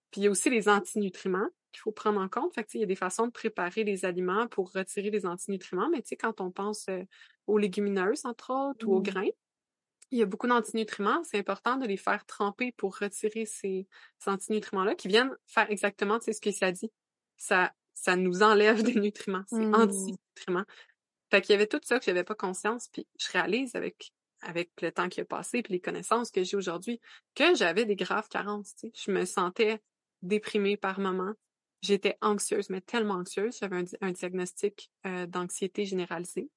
Puis il y a aussi les antinutriments qu'il faut prendre en compte. Fait que, tu sais, il y a des façons de préparer les aliments pour retirer les antinutriments, mais tu sais, quand on pense euh, aux légumineuses, entre autres, ou aux Mm. grains, il y a beaucoup d'antinutriments. C'est important de les faire tremper pour retirer ces, ces antinutriments-là qui viennent faire exactement ce que ça dit. Ça, ça nous enlève des nutriments. C'est Mm. anti-nutriments. Fait qu'il y avait tout ça que j'avais pas conscience, puis je réalise avec avec le temps qui a passé, puis les connaissances que j'ai aujourd'hui, que j'avais des graves carences. tu sais. Je me sentais déprimée par moments. J'étais anxieuse, mais tellement anxieuse. J'avais un, di- un diagnostic euh, d'anxiété généralisée.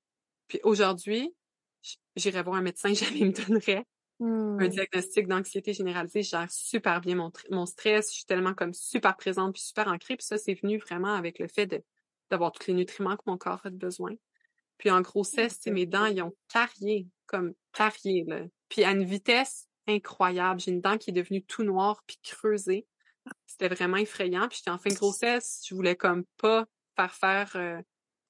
Puis aujourd'hui, j'irais voir un médecin, jamais il me donnerait un Mmh. diagnostic d'anxiété généralisée. Je gère super bien mon, mon stress. Je suis tellement comme super présente puis super ancrée. Puis ça, c'est venu vraiment avec le fait d'avoir tous les nutriments que mon corps a besoin. Puis en grossesse, tu sais, mes dents, ils ont carrié, comme là. Puis à une vitesse incroyable. J'ai une dent qui est devenue tout noire puis creusée. C'était vraiment effrayant. Puis j'étais en fin de grossesse. Je voulais comme pas faire faire euh,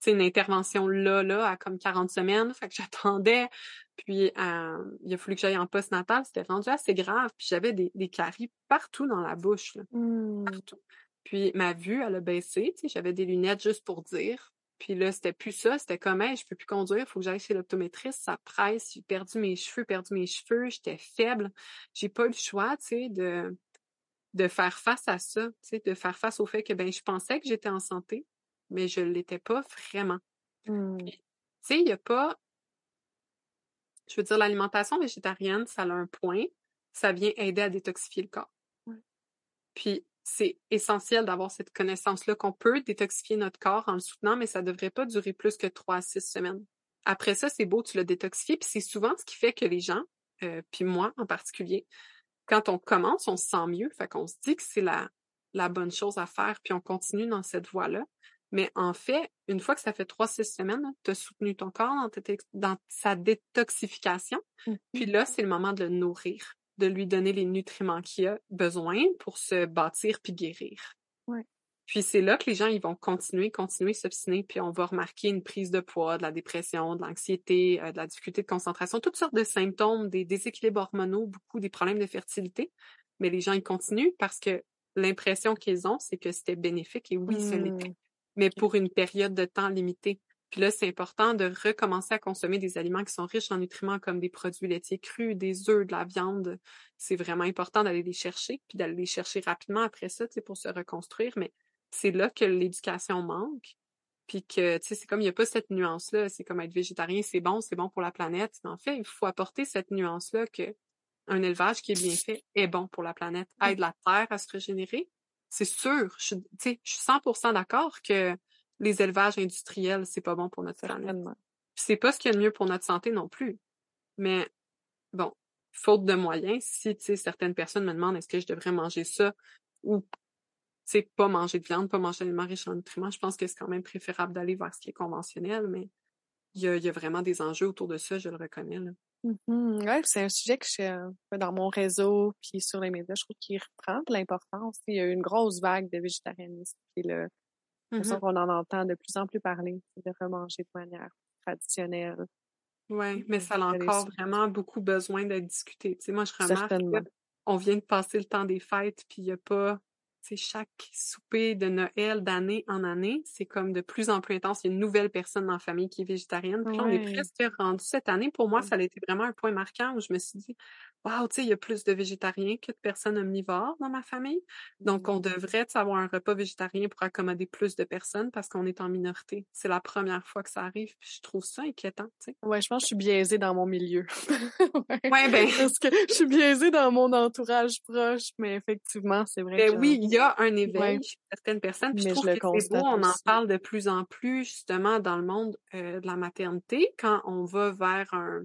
une intervention là, là, à comme 40 semaines. Fait que j'attendais. Puis euh, il a fallu que j'aille en post-natal. C'était rendu assez grave. Puis j'avais des, des caries partout dans la bouche, là, Mmh. partout. Puis ma vue, elle a baissé. Tu sais, j'avais des lunettes juste pour dire. Puis là, c'était plus ça. C'était comme, hey, je peux plus conduire. Faut que j'aille chez l'optométriste. Ça presse. J'ai perdu mes cheveux, perdu mes cheveux. J'étais faible. J'ai pas eu le choix, tu sais, de de faire face à ça, tu sais, de faire face au fait que ben je pensais que j'étais en santé, mais je l'étais pas vraiment. Mmh. Tu sais, il y a pas je veux dire l'alimentation végétarienne, ça a un point, ça vient aider à détoxifier le corps. Puis c'est essentiel d'avoir cette connaissance-là qu'on peut détoxifier notre corps en le soutenant, mais ça devrait pas durer plus que trois à six semaines. Après ça, c'est beau, tu l'as détoxifié, puis c'est souvent ce qui fait que les gens, euh, puis moi en particulier, quand on commence, on se sent mieux. Fait qu'on se dit que c'est la, la bonne chose à faire, puis on continue dans cette voie-là. Mais en fait, une fois que ça fait trois, six semaines, tu as soutenu ton corps dans, sa détoxification. Mmh. Puis là, c'est le moment de le nourrir, de lui donner les nutriments qu'il a besoin pour se bâtir puis guérir. Ouais. Puis c'est là que les gens, ils vont continuer, continuer, s'obstiner, puis on va remarquer une prise de poids, de la dépression, de l'anxiété, euh, de la difficulté de concentration, toutes sortes de symptômes, des déséquilibres hormonaux, beaucoup des problèmes de fertilité. Mais les gens, ils continuent parce que l'impression qu'ils ont, c'est que c'était bénéfique et oui, ce l'était Mmh. mais pour une période de temps limitée. Puis là, c'est important de recommencer à consommer des aliments qui sont riches en nutriments comme des produits laitiers crus, des œufs, de la viande. C'est vraiment important d'aller les chercher, puis d'aller les chercher rapidement après ça, tu sais, pour se reconstruire. Mais c'est là que l'éducation manque. Puis que, tu sais, c'est comme il n'y a pas cette nuance-là. C'est comme être végétarien, c'est bon, c'est bon pour la planète. En fait, il faut apporter cette nuance-là que un élevage qui est bien fait est bon pour la planète, aide la terre à se régénérer. C'est sûr, je, je suis 100% d'accord que les élevages industriels, c'est pas bon pour notre planète. C'est pas ce qu'il y a de mieux pour notre santé non plus. Mais bon, faute de moyens, si tu sais, certaines personnes me demandent est-ce que je devrais manger ça ou tu sais, pas manger de viande, pas manger d'aliments riches en nutriments, je pense que c'est quand même préférable d'aller vers ce qui est conventionnel, mais il y a, il y a vraiment des enjeux autour de ça, je le reconnais. Là. Mhm. Ouais, c'est un sujet que je euh, dans mon réseau puis sur les médias, je trouve qu'il reprend de l'importance. Il y a eu une grosse vague de végétarianisme. Puis là, de toute façon, Mhm. on en entend de plus en plus parler, c'est de remanger de manière traditionnelle. Ouais, mais ça a encore vraiment beaucoup besoin d'être discuté. Tu sais, moi, je remarque on vient de passer le temps des fêtes, puis il n'y a pas, chaque souper de Noël d'année en année, c'est comme de plus en plus intense. Il y a une nouvelle personne dans la famille qui est végétarienne. Puis on est presque rendu cette année. Pour moi, Ouais. ça a été vraiment un point marquant où je me suis dit, waouh, tu sais, il y a plus de végétariens que de personnes omnivores dans ma famille. Donc, on devrait avoir un repas végétarien pour accommoder plus de personnes parce qu'on est en minorité. C'est la première fois que ça arrive, puis je trouve ça inquiétant, tu sais. Ouais, je pense que je suis biaisée dans mon milieu. ouais. Ouais, ben, Parce que je suis biaisée dans mon entourage proche, mais effectivement, c'est vrai Ben que oui, il y a un éveil Ouais. chez certaines personnes. Puis je trouve je le que c'est beau, on en parle de plus en plus justement dans le monde euh, de la maternité quand on va vers un,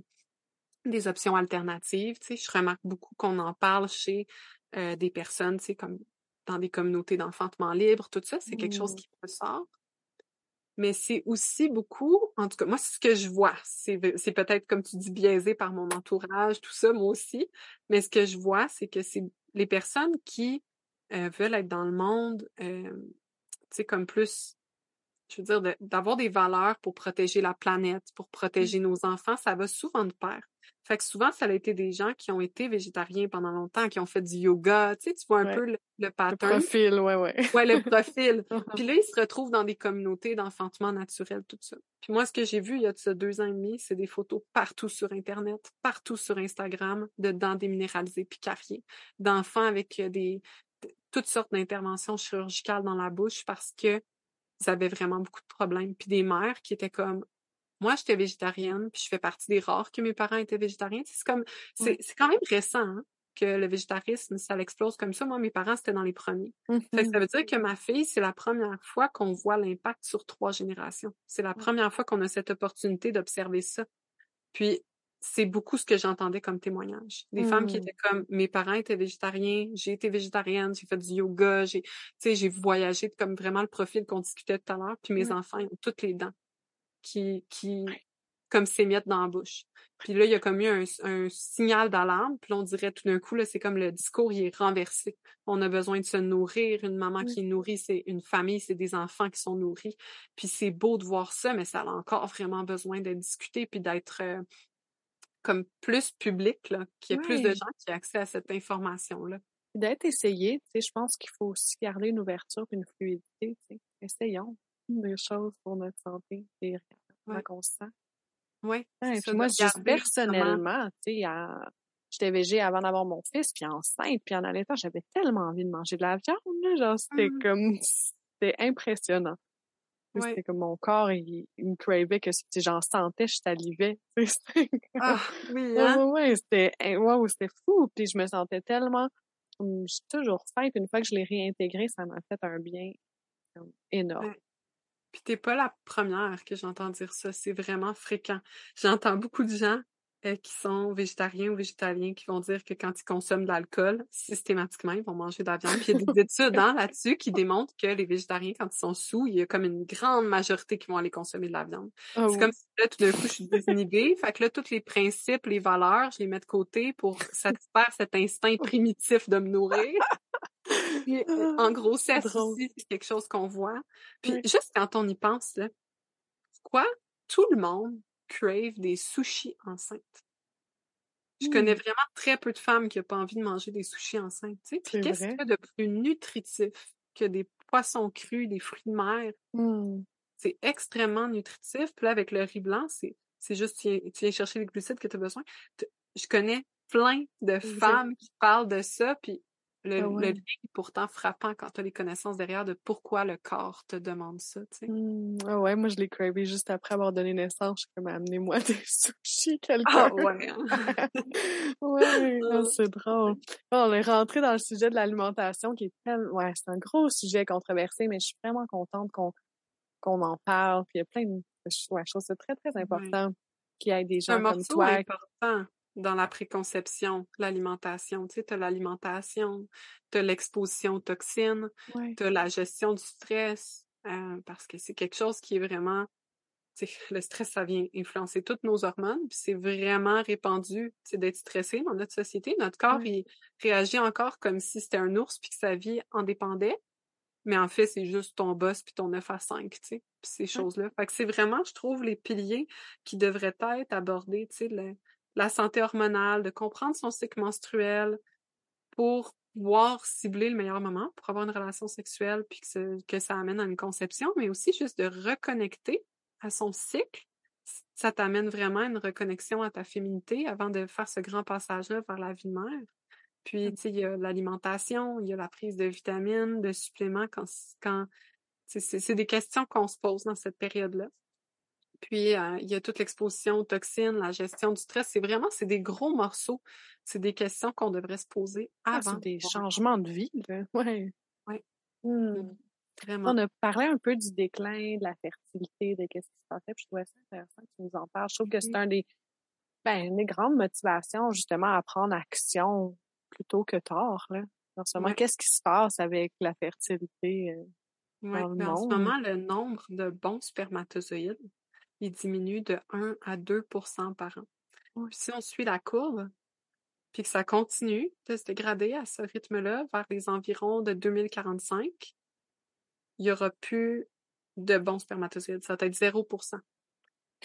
des options alternatives. Tu sais, je remarque beaucoup qu'on en parle chez euh, des personnes, tu sais, comme dans des communautés d'enfantement libre, tout ça, c'est quelque chose Mm. qui ressort. Mais c'est aussi beaucoup, en tout cas, moi, c'est ce que je vois. C'est peut-être, comme tu dis, biaisé par mon entourage, tout ça, moi aussi. Mais ce que je vois, c'est que c'est les personnes qui euh, veulent être dans le monde, euh, tu sais, comme plus, je veux dire, de- d'avoir des valeurs pour protéger la planète, pour protéger nos enfants, ça va souvent de pair. Fait que souvent, ça a été des gens qui ont été végétariens pendant longtemps, qui ont fait du yoga, tu sais, tu vois un Ouais. peu le, le le pattern. profil, ouais, ouais. Ouais, le profil. Puis là, ils se retrouvent dans des communautés d'enfantement naturel, tout ça. Puis moi, ce que j'ai vu il y a de ça deux ans et demi, c'est des photos partout sur Internet, partout sur Instagram, de dents déminéralisées puis d'enfants avec euh, des de- toutes sortes d'interventions chirurgicales dans la bouche parce que ils avaient vraiment beaucoup de problèmes. Puis des mères qui étaient comme moi, j'étais végétarienne, puis je fais partie des rares que mes parents étaient végétariens. C'est comme c'est Ouais. c'est quand même récent hein, que le végétarisme, ça l'explose comme ça. Moi, mes parents, c'était dans les premiers. Ça veut dire que ma fille, c'est la première fois qu'on voit l'impact sur trois générations. C'est la première fois qu'on a cette opportunité d'observer ça. Puis, c'est beaucoup ce que j'entendais comme témoignage. Des femmes qui Mmh. étaient comme mes parents étaient végétariens, j'ai été végétarienne, j'ai fait du yoga, j'ai tu sais j'ai voyagé comme vraiment le profil qu'on discutait tout à l'heure, puis mes enfants ils ont toutes les dents qui qui comme s'émiettent dans la bouche. Puis là il y a comme eu un, un signal d'alarme, puis là, on dirait tout d'un coup là c'est comme le discours il est renversé. On a besoin de se nourrir, une maman qui est nourrie, c'est une famille, c'est des enfants qui sont nourris. Puis c'est beau de voir ça, mais ça a encore vraiment besoin d'être discuté puis d'être euh, comme plus public, là, qu'il y ait plus de gens qui aient accès à cette information-là. D'être essayé, tu sais, je pense qu'il faut aussi garder une ouverture et une fluidité, tu sais. Essayons des choses pour notre santé et Ouais. on se sent. Oui, Ouais, puis moi, juste personnellement, tu sais, à- j'étais végé avant d'avoir mon fils, puis enceinte, puis en allaitant, j'avais tellement envie de manger de la viande, là, genre, c'était Mhm. comme, c'était impressionnant. Ouais. C'était comme mon corps, il, il me cravait que si j'en sentais, je salivais. Ah, oui, hein? ouais, ouais, c'était, wow, c'était fou. Puis je me sentais tellement, hum, je suis toujours faite. Une fois que je l'ai réintégré, ça m'a fait un bien comme, énorme. Ouais. Puis t'es pas la première que j'entends dire ça, c'est vraiment fréquent. J'entends beaucoup de gens euh, qui sont végétariens ou végétaliens qui vont dire que quand ils consomment de l'alcool, systématiquement, ils vont manger de la viande. Puis il y a des études hein, là-dessus qui démontrent que les végétariens, quand ils sont sous, il y a comme une grande majorité qui vont aller consommer de la viande. Ah C'est oui. comme si là, tout d'un coup, je suis désinhibée. fait que là, tous les principes, les valeurs, je les mets de côté pour satisfaire cet instinct primitif de me nourrir. Puis, euh, en aussi, c'est quelque chose qu'on voit. Puis Oui. juste quand on y pense, là, quoi? Tout le monde crave des sushis enceintes. Je connais Hmm. vraiment très peu de femmes qui n'ont pas envie de manger des sushis enceintes. Puis qu'est-ce qu'il y a de plus nutritif que des poissons crus, des fruits de mer? Hum. C'est extrêmement nutritif. Puis là, avec le riz blanc, c'est, c'est juste, tu viens, tu viens chercher les glucides que tu as besoin. Je connais plein de femmes qui parlent de ça, puis le, Ah le ouais. lien est pourtant frappant quand tu as les connaissances derrière de pourquoi le corps te demande ça, tu sais. Hum. Ah ouais, moi, je l'ai cravé juste après avoir donné naissance. Je suis comme, amenez-moi des sushis, quelqu'un. Ah ouais, hein? ouais, ah, Ah. c'est drôle. Bon, on est rentré dans le sujet de l'alimentation qui est tellement, ouais, c'est un gros sujet controversé, mais je suis vraiment contente qu'on qu'on en parle. Puis il y a plein de, ouais, je trouve ça très, très Ouais. important qu'il y ait des C'est un gens comme toi. important dans la préconception, l'alimentation. Tu sais, tu as l'alimentation, tu as l'exposition aux toxines, Ouais. tu as la gestion du stress, euh, parce que c'est quelque chose qui est vraiment... tu sais, le stress, ça vient influencer toutes nos hormones, puis c'est vraiment répandu tu sais, d'être stressé dans notre société. Notre corps, Ouais. il réagit encore comme si c'était un ours, puis que sa vie en dépendait. Mais en fait, c'est juste ton boss puis ton 9 à 5, tu sais, puis ces choses-là. Fait que c'est vraiment, je trouve, les piliers qui devraient être abordés, tu sais, le- la santé hormonale, de comprendre son cycle menstruel pour pouvoir cibler le meilleur moment pour avoir une relation sexuelle puis que, ce- que ça amène à une conception, mais aussi juste de reconnecter à son cycle. Ça t'amène vraiment à une reconnexion à ta féminité avant de faire ce grand passage-là vers la vie de mère. Puis, tu sais, il y a l'alimentation, il y a la prise de vitamines, de suppléments quand, c'est des questions qu'on se pose dans cette période-là. Puis, euh, il y a toute l'exposition aux toxines, la gestion du stress. C'est vraiment, c'est des gros morceaux. C'est des questions qu'on devrait se poser Ah, avant. c'est des de changements de vie, là. Ouais. Ouais. Hum. Vraiment. On a parlé un peu du déclin, de la fertilité, de qu'est-ce qui se passait, puis je trouvais ça intéressant que tu nous en parles. Je trouve que c'est un des, ben, une des grandes motivations, justement, à prendre action plutôt que tard, là. En ce moment, Ouais. qu'est-ce qui se passe avec la fertilité euh, Ouais, dans le mais en ce monde? moment, le nombre de bons spermatozoïdes, il diminue de 1 à 2% par an. Si on suit la courbe, puis que ça continue de se dégrader à ce rythme-là vers les environs de 2045, il y aura plus de bons spermatozoïdes. Ça va être 0 Il faut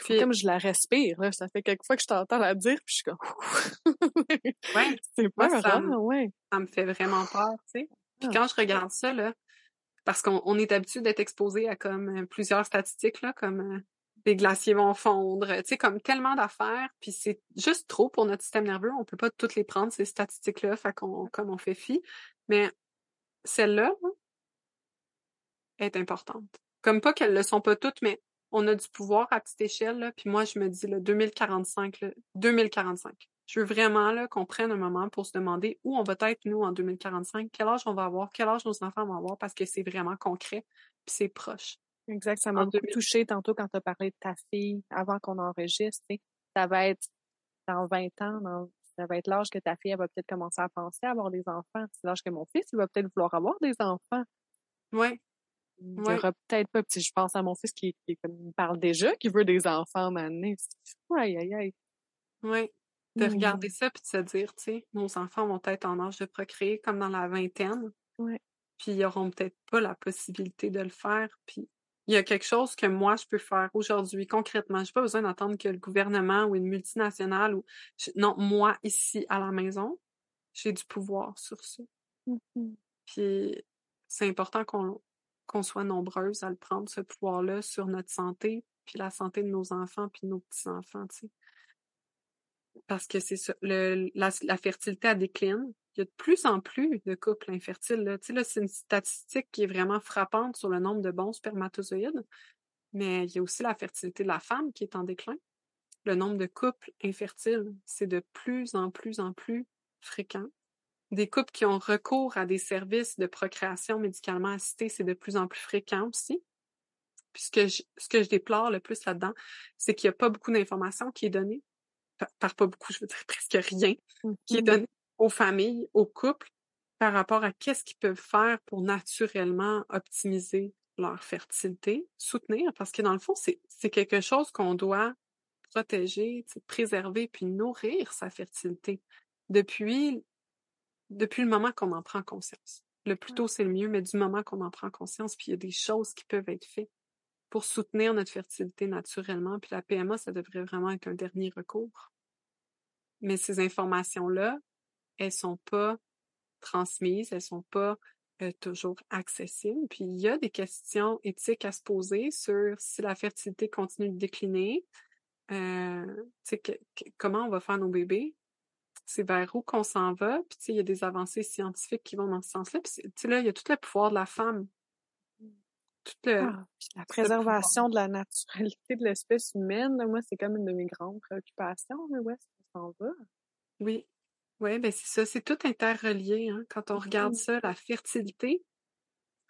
Puis- comme je la respire, là. Ça fait quelques fois que je t'entends la dire, puis je suis comme... Ouais, c'est Moi, peur, ça hein? me- Ouais. ça me fait vraiment peur, tu sais. Puis Ah. quand je regarde ça, là, parce qu'on on est habitué d'être exposé à comme euh, plusieurs statistiques, là, comme euh, les glaciers vont fondre, tu sais, comme tellement d'affaires, puis c'est juste trop pour notre système nerveux. On peut pas toutes les prendre, ces statistiques-là, fait qu'on, comme on fait fi. Mais celle-là, là, est importante. Comme pas qu'elles le sont pas toutes, mais on a du pouvoir à petite échelle, là, puis moi, je me dis, là, 2045, là, 2045. Je veux vraiment là, qu'on prenne un moment pour se demander où on va être, nous, en 2045, quel âge on va avoir, quel âge nos enfants vont avoir, parce que c'est vraiment concret, puis c'est proche. Exact, ça m'a beaucoup 2000. touchée tantôt quand tu as parlé de ta fille avant qu'on enregistre. Ça va être dans 20 ans, dans, ça va être l'âge que ta fille elle va peut-être commencer à penser à avoir des enfants. C'est l'âge que mon fils il va peut-être vouloir avoir des enfants. Ouais. Il Ouais. aura peut-être pas. Puis je pense à mon fils qui, qui comme, il parle déjà, qui veut des enfants maintenant. Aïe, aïe, aïe. Ouais. De Mm. regarder ça puis de se dire, tu sais, nos enfants vont être en âge de procréer comme dans la vingtaine. Ouais. Puis ils auront peut-être pas la possibilité de le faire. Puis il y a quelque chose que moi, je peux faire aujourd'hui, concrètement. J'ai pas besoin d'attendre que le gouvernement ou une multinationale ou... je- Non, moi, ici, à la maison, j'ai du pouvoir sur ça. Mhm. Puis c'est important qu'on qu'on soit nombreuses à le prendre, ce pouvoir-là, sur notre santé, puis la santé de nos enfants, puis de nos petits-enfants, tu sais. Parce que c'est la, la fertilité, elle décline. Il y a de plus en plus de couples infertiles. Là. Tu sais, là, c'est une statistique qui est vraiment frappante sur le nombre de bons spermatozoïdes. Mais il y a aussi la fertilité de la femme qui est en déclin. Le nombre de couples infertiles, c'est de plus en plus en plus fréquent. Des couples qui ont recours à des services de procréation médicalement assistée, c'est de plus en plus fréquent aussi. Puis ce que je, ce que je déplore le plus là-dedans, c'est qu'il n'y a pas beaucoup d'informations qui est donnée. Par, pas beaucoup, je veux dire presque rien, qui est donné aux familles, aux couples, par rapport à qu'est-ce qu'ils peuvent faire pour naturellement optimiser leur fertilité, soutenir, parce que dans le fond, c'est c'est quelque chose qu'on doit protéger, préserver, puis nourrir sa fertilité. Depuis, depuis le moment qu'on en prend conscience. Le plus tôt, c'est le mieux, mais du moment qu'on en prend conscience, puis il y a des choses qui peuvent être faites pour soutenir notre fertilité naturellement. Puis la PMA, ça devrait vraiment être un dernier recours. Mais ces informations-là, elles sont pas transmises, elles sont pas euh, toujours accessibles. Puis il y a des questions éthiques à se poser sur si la fertilité continue de décliner, euh, que- comment on va faire nos bébés, c'est vers où qu'on s'en va. Puis il y a des avancées scientifiques qui vont dans ce sens-là. Puis là, il y a tout le pouvoir de la femme. Tout le, Ah, la préservation de la naturalité de l'espèce humaine, là, moi, c'est comme une de mes grandes préoccupations. Là, où est-ce qu'on s'en va? Oui, oui, ben c'est ça, c'est tout interrelié. Hein. Quand on regarde Mhm. ça, la fertilité,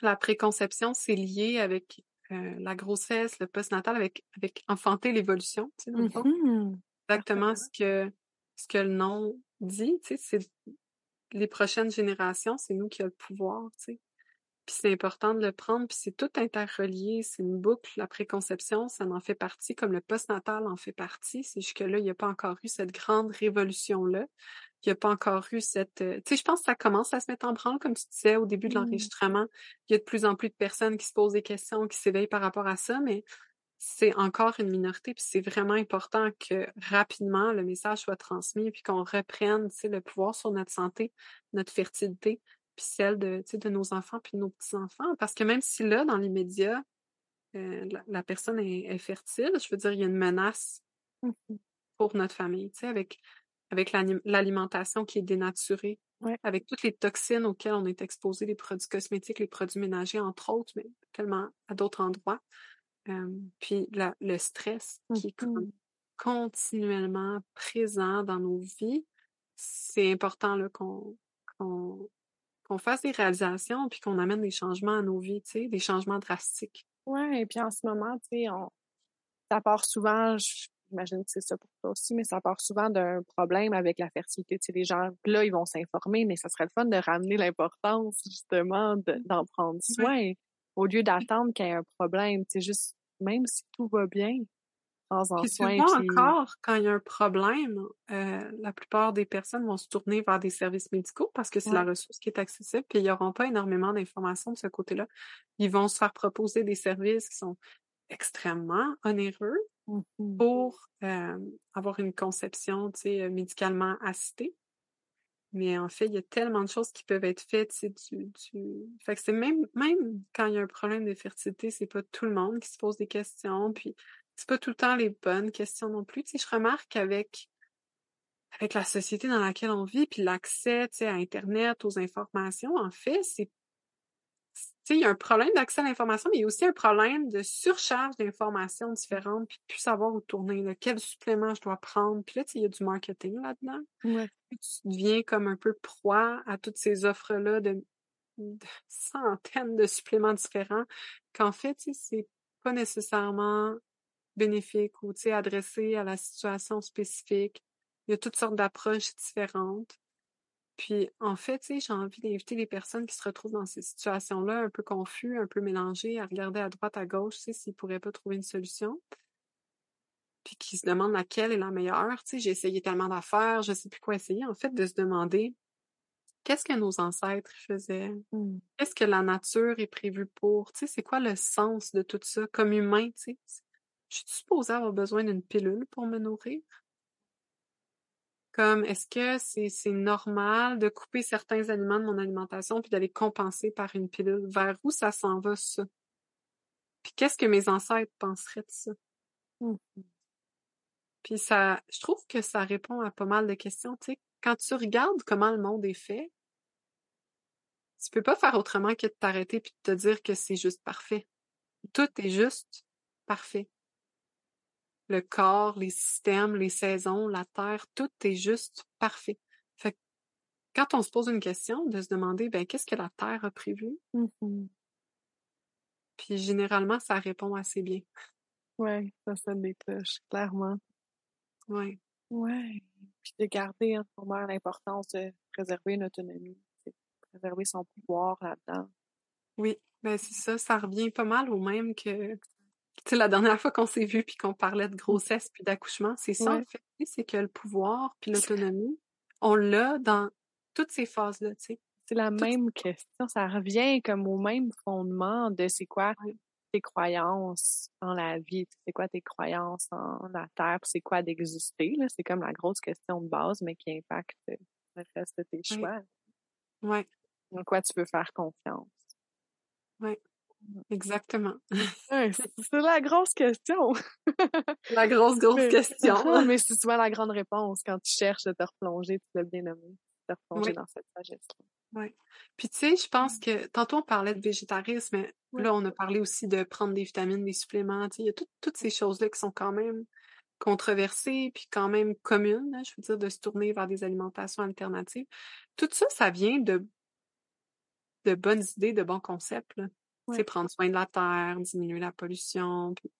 la préconception, c'est lié avec euh, la grossesse, le postnatal, avec, avec enfanter l'évolution, tu sais, dans le fond. Mhm. Exactement ce que, ce que le nom dit, tu sais, c'est les prochaines générations, c'est nous qui avons le pouvoir, tu sais. Puis c'est important de le prendre, puis c'est tout interrelié, c'est une boucle. La préconception, ça en fait partie, comme le postnatal en fait partie. C'est juste que là, il n'y a pas encore eu cette grande révolution-là. Il n'y a pas encore eu cette... euh, Tu sais, je pense que ça commence à se mettre en branle, comme tu disais au début de Mm. l'enregistrement. Il y a de plus en plus de personnes qui se posent des questions, qui s'éveillent par rapport à ça, mais c'est encore une minorité, puis c'est vraiment important que rapidement le message soit transmis, puis qu'on reprenne, le pouvoir sur notre santé, notre fertilité, puis celle de, de nos enfants puis de nos petits-enfants. Parce que même si là, dans l'immédiat, euh, la, la personne est, est fertile, je veux dire, il y a une menace Mhm. pour notre famille, tu sais, avec, avec l'alimentation qui est dénaturée, Ouais. avec toutes les toxines auxquelles on est exposé, les produits cosmétiques, les produits ménagers, entre autres, mais tellement à d'autres endroits. Euh, puis la- le stress qui est comme continuellement présent dans nos vies, c'est important qu'on qu'on fasse des réalisations puis qu'on amène des changements à nos vies, tu sais, des changements drastiques. Ouais, et puis en ce moment, tu sais, on... ça part souvent, j'imagine que c'est ça pour toi aussi, mais ça part souvent d'un problème avec la fertilité. Tu sais, les gens, là, ils vont s'informer, mais ça serait le fun de ramener l'importance, justement, de- d'en prendre soin, au lieu d'attendre qu'il y ait un problème. Tu sais, juste, même si tout va bien, Puis soin. souvent puis- encore, quand il y a un problème, euh, la plupart des personnes vont se tourner vers des services médicaux parce que c'est la ressource qui est accessible, puis ils n'auront pas énormément d'informations de ce côté-là. Ils vont se faire proposer des services qui sont extrêmement onéreux Mhm. pour euh, avoir une conception, tu sais, euh, médicalement assistée. Mais en fait, il y a tellement de choses qui peuvent être faites, tu sais, du, du... Fait que c'est même, même quand il y a un problème de fertilité, c'est pas tout le monde qui se pose des questions, puis c'est pas tout le temps les bonnes questions non plus. Tu sais, je remarque qu'avec avec la société dans laquelle on vit, puis l'accès, tu sais, à Internet, aux informations, en fait, c'est tu sais, il y a un problème d'accès à l'information, mais il y a aussi un problème de surcharge d'informations différentes, puis de plus savoir où tourner, là, quel supplément je dois prendre. Puis là, tu sais, il y a du marketing là-dedans. Ouais. Tu deviens comme un peu proie à toutes ces offres-là de, de centaines de suppléments différents, qu'en fait, tu sais, c'est pas nécessairement bénéfique ou, adressé à la situation spécifique Il y a toutes sortes d'approches différentes. Puis, en fait, j'ai envie d'inviter les personnes qui se retrouvent dans ces situations-là, un peu confus, un peu mélangées, à regarder à droite, à gauche, s'ils pourraient pas trouver une solution. Puis qui se demandent laquelle est la meilleure. J'ai essayé tellement d'affaires, je sais plus quoi essayer. En fait, de se demander qu'est-ce que nos ancêtres faisaient? Mmh. Qu'est-ce que la nature est prévue pour? C'est quoi le sens de tout ça comme humain? Je suis supposée avoir besoin d'une pilule pour me nourrir? Comme, est-ce que c'est, c'est normal de couper certains aliments de mon alimentation puis d'aller compenser par une pilule? Vers où ça s'en va, ça? Puis qu'est-ce que mes ancêtres penseraient de ça? Mmh. Puis ça, je trouve que ça répond à pas mal de questions, tu sais. Quand tu regardes comment le monde est fait, tu peux pas faire autrement que de t'arrêter puis de te dire que c'est juste parfait. Tout est juste parfait. Le corps, les systèmes, les saisons, la terre, tout est juste parfait. Fait que quand on se pose une question, de se demander, ben, qu'est-ce que la terre a prévu? Mmh Puis généralement, ça répond assez bien. Ouais, ça sonne des cloches, clairement. Ouais. Ouais. Puis de garder en moment l'importance de préserver une autonomie, c'est préserver son pouvoir là-dedans. Oui, ben c'est ça, ça revient pas mal au même que tu sais, la dernière fois qu'on s'est vu puis qu'on parlait de grossesse puis d'accouchement, c'est ça Ouais. en fait, c'est que le pouvoir puis l'autonomie, on l'a dans toutes ces phases-là, tu sais. C'est la même question, ça revient comme au même fondement de c'est quoi tes croyances en la vie, c'est quoi tes croyances en la terre, c'est quoi d'exister, là. C'est comme la grosse question de base, mais qui impacte le reste de tes choix. Ouais, En quoi tu peux faire confiance. Exactement. Ouais, c'est la grosse question. La grosse, grosse Mais- question. Mais c'est souvent la grande réponse quand tu cherches à te replonger, tu l'as bien nommé, te replonger Oui. dans cette sagesse-là. Puis tu sais, je pense que tantôt on parlait de végétarisme, mais là on a parlé aussi de prendre des vitamines, des suppléments. Tu sais, il y a tout- toutes ces choses-là qui sont quand même controversées, puis quand même communes. hein, je veux dire, de se tourner vers des alimentations alternatives. Tout ça, ça vient de de bonnes idées, de bons concepts. Là. Ouais. C'est prendre soin de la terre, diminuer la pollution. puis-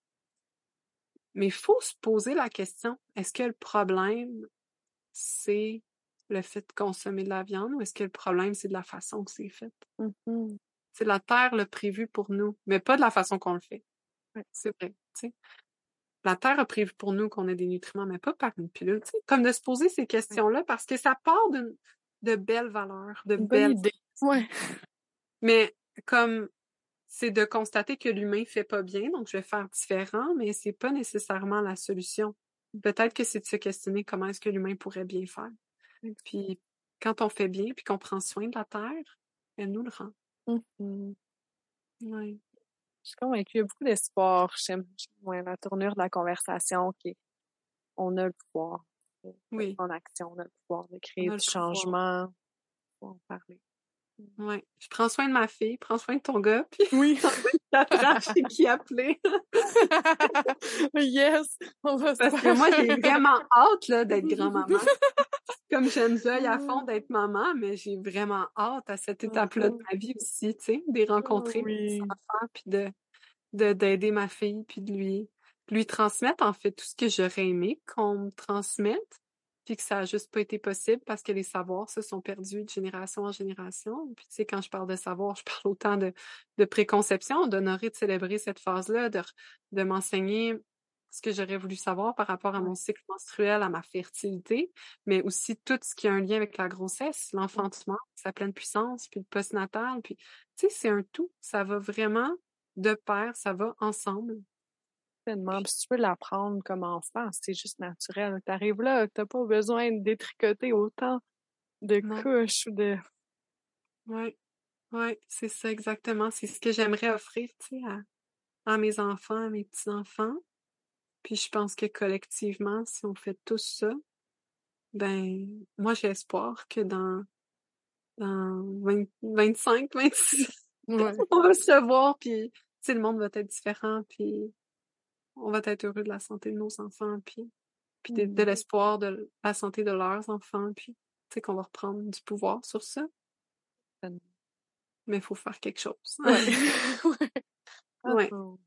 Mais il faut se poser la question est-ce que le problème c'est le fait de consommer de la viande ou est-ce que le problème c'est de la façon que c'est fait? Mhm. C'est la terre le prévu pour nous, mais pas de la façon qu'on le fait. Ouais. C'est vrai, tu sais. La terre a prévu pour nous qu'on ait des nutriments, mais pas par une pilule. tu sais. Comme de se poser ces questions-là parce que ça part d'une de belles valeurs, de Une belles idée. Ouais. mais comme c'est de constater que l'humain fait pas bien, donc je vais faire différent, mais c'est pas nécessairement la solution. Peut-être que c'est de se questionner comment est-ce que l'humain pourrait bien faire. Puis quand on fait bien, puis qu'on prend soin de la terre, elle nous le rend. Mhm. Ouais. Je suis convaincue, il y a beaucoup d'espoir. J'aime ouais, la tournure de la conversation qui on a le pouvoir de Oui. en action, on a le pouvoir de créer On du pouvoir. changement. En parler. Ouais. Je prends soin de ma fille, prends soin de ton gars, puis Oui. sais qui appeler. yes! On va se Parce que moi, j'ai vraiment hâte là, d'être grand-maman. Comme j'enjoy à fond d'être maman, mais j'ai vraiment hâte à cette étape-là de ma vie aussi, tu sais, de rencontrer mes oui. enfants, puis de de- d'aider ma fille, puis de lui, lui transmettre en fait tout ce que j'aurais aimé qu'on me transmette, puis que ça a juste pas été possible parce que les savoirs se sont perdus de génération en génération. Puis tu sais, quand je parle de savoir, je parle autant de, de préconception, d'honorer, de célébrer cette phase-là, de, de m'enseigner ce que j'aurais voulu savoir par rapport à mon cycle menstruel, à ma fertilité, mais aussi tout ce qui a un lien avec la grossesse, l'enfantement, sa pleine puissance, puis le postnatal, puis tu sais, c'est un tout. Ça va vraiment de pair, ça va ensemble. Tellement. Puis si tu peux l'apprendre comme enfant, c'est juste naturel. T'arrives là, t'as pas besoin de détricoter autant de Non. couches ou de. Ouais, ouais, c'est ça exactement. C'est ce que j'aimerais offrir, tu sais, à, à mes enfants, à mes petits-enfants. Puis je pense que collectivement, si on fait tout ça, ben, moi j'ai espoir que dans, dans 20 25, 26, Ouais. on va se revoir, puis tu le monde va être différent, puis on va être heureux de la santé de nos enfants, puis, puis de, de Mhm. l'espoir de la santé de leurs enfants, puis tu sais qu'on va reprendre du pouvoir sur ça. Tellement. Mais il faut faire quelque chose. Ouais. ouais. Oh.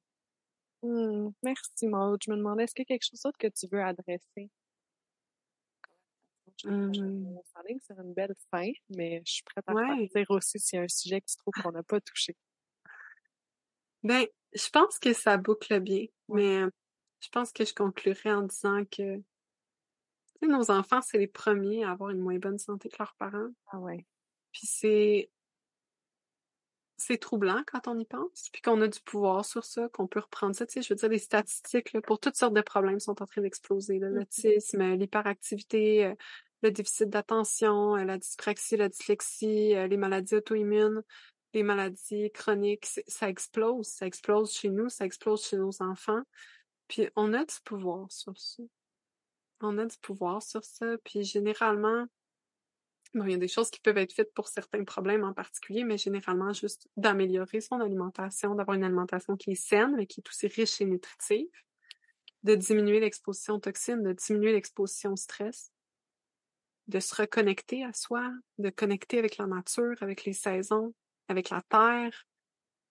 Hmm, Merci, Maud. Je me demandais, est-ce qu'il y a quelque chose d'autre que tu veux adresser? Mmh. S'enligne sur une belle fin, mais je suis prête à Ouais. partir aussi s'il y a un sujet que tu trouves qu'on n'a pas touché. Ben, je pense que ça boucle bien, mais je pense que je conclurai en disant que nos enfants, c'est les premiers à avoir une moins bonne santé que leurs parents. Ah ouais. Puis c'est c'est troublant quand on y pense, puis qu'on a du pouvoir sur ça, qu'on peut reprendre ça. Tu sais, je veux dire, les statistiques là, pour toutes sortes de problèmes sont en train d'exploser. Mhm. L'autisme, l'hyperactivité, euh, le déficit d'attention, euh, la dyspraxie, la dyslexie, les maladies auto-immunes, les maladies chroniques, ça explose. Ça explose chez nous, ça explose chez nos enfants. Puis on a du pouvoir sur ça. On a du pouvoir sur ça. Puis généralement, Bon, il y a des choses qui peuvent être faites pour certains problèmes en particulier, mais généralement juste d'améliorer son alimentation, d'avoir une alimentation qui est saine, mais qui est aussi riche et nutritive, de diminuer l'exposition aux toxines, de diminuer l'exposition au stress, de se reconnecter à soi, de connecter avec la nature, avec les saisons, avec la terre.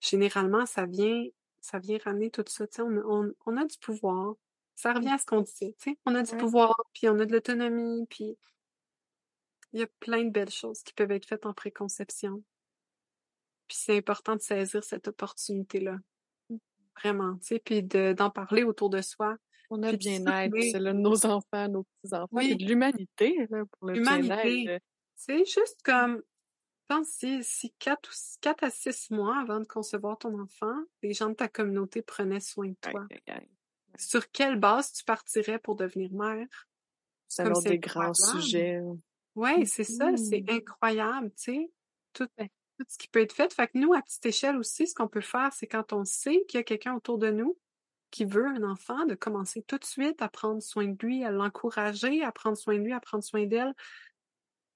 Généralement, ça vient, ça vient ramener tout ça. On, on, on a du pouvoir. Ça revient à ce qu'on disait. On a du Ouais. pouvoir, puis on a de l'autonomie, puis il y a plein de belles choses qui peuvent être faites en préconception. Puis c'est important de saisir cette opportunité-là. Vraiment, tu sais, puis de- d'en parler autour de soi. On a de bien-être, c'est là de nos enfants, nos petits-enfants, Oui. de l'humanité, pour le L'humanité. bien-être. C'est juste comme, je pense quatre, ou, quatre à six mois avant de concevoir ton enfant, les gens de ta communauté prenaient soin de toi. Sur quelle base tu partirais pour devenir mère? C'est un Comme c'est des grands sujets. Ouais, c'est ça, c'est Mhm. incroyable, tu sais. Tout, tout ce qui peut être fait. Fait que nous, à petite échelle aussi, ce qu'on peut faire, c'est quand on sait qu'il y a quelqu'un autour de nous qui veut un enfant, de commencer tout de suite à prendre soin de lui, à l'encourager, à prendre soin de lui, à prendre soin d'elle,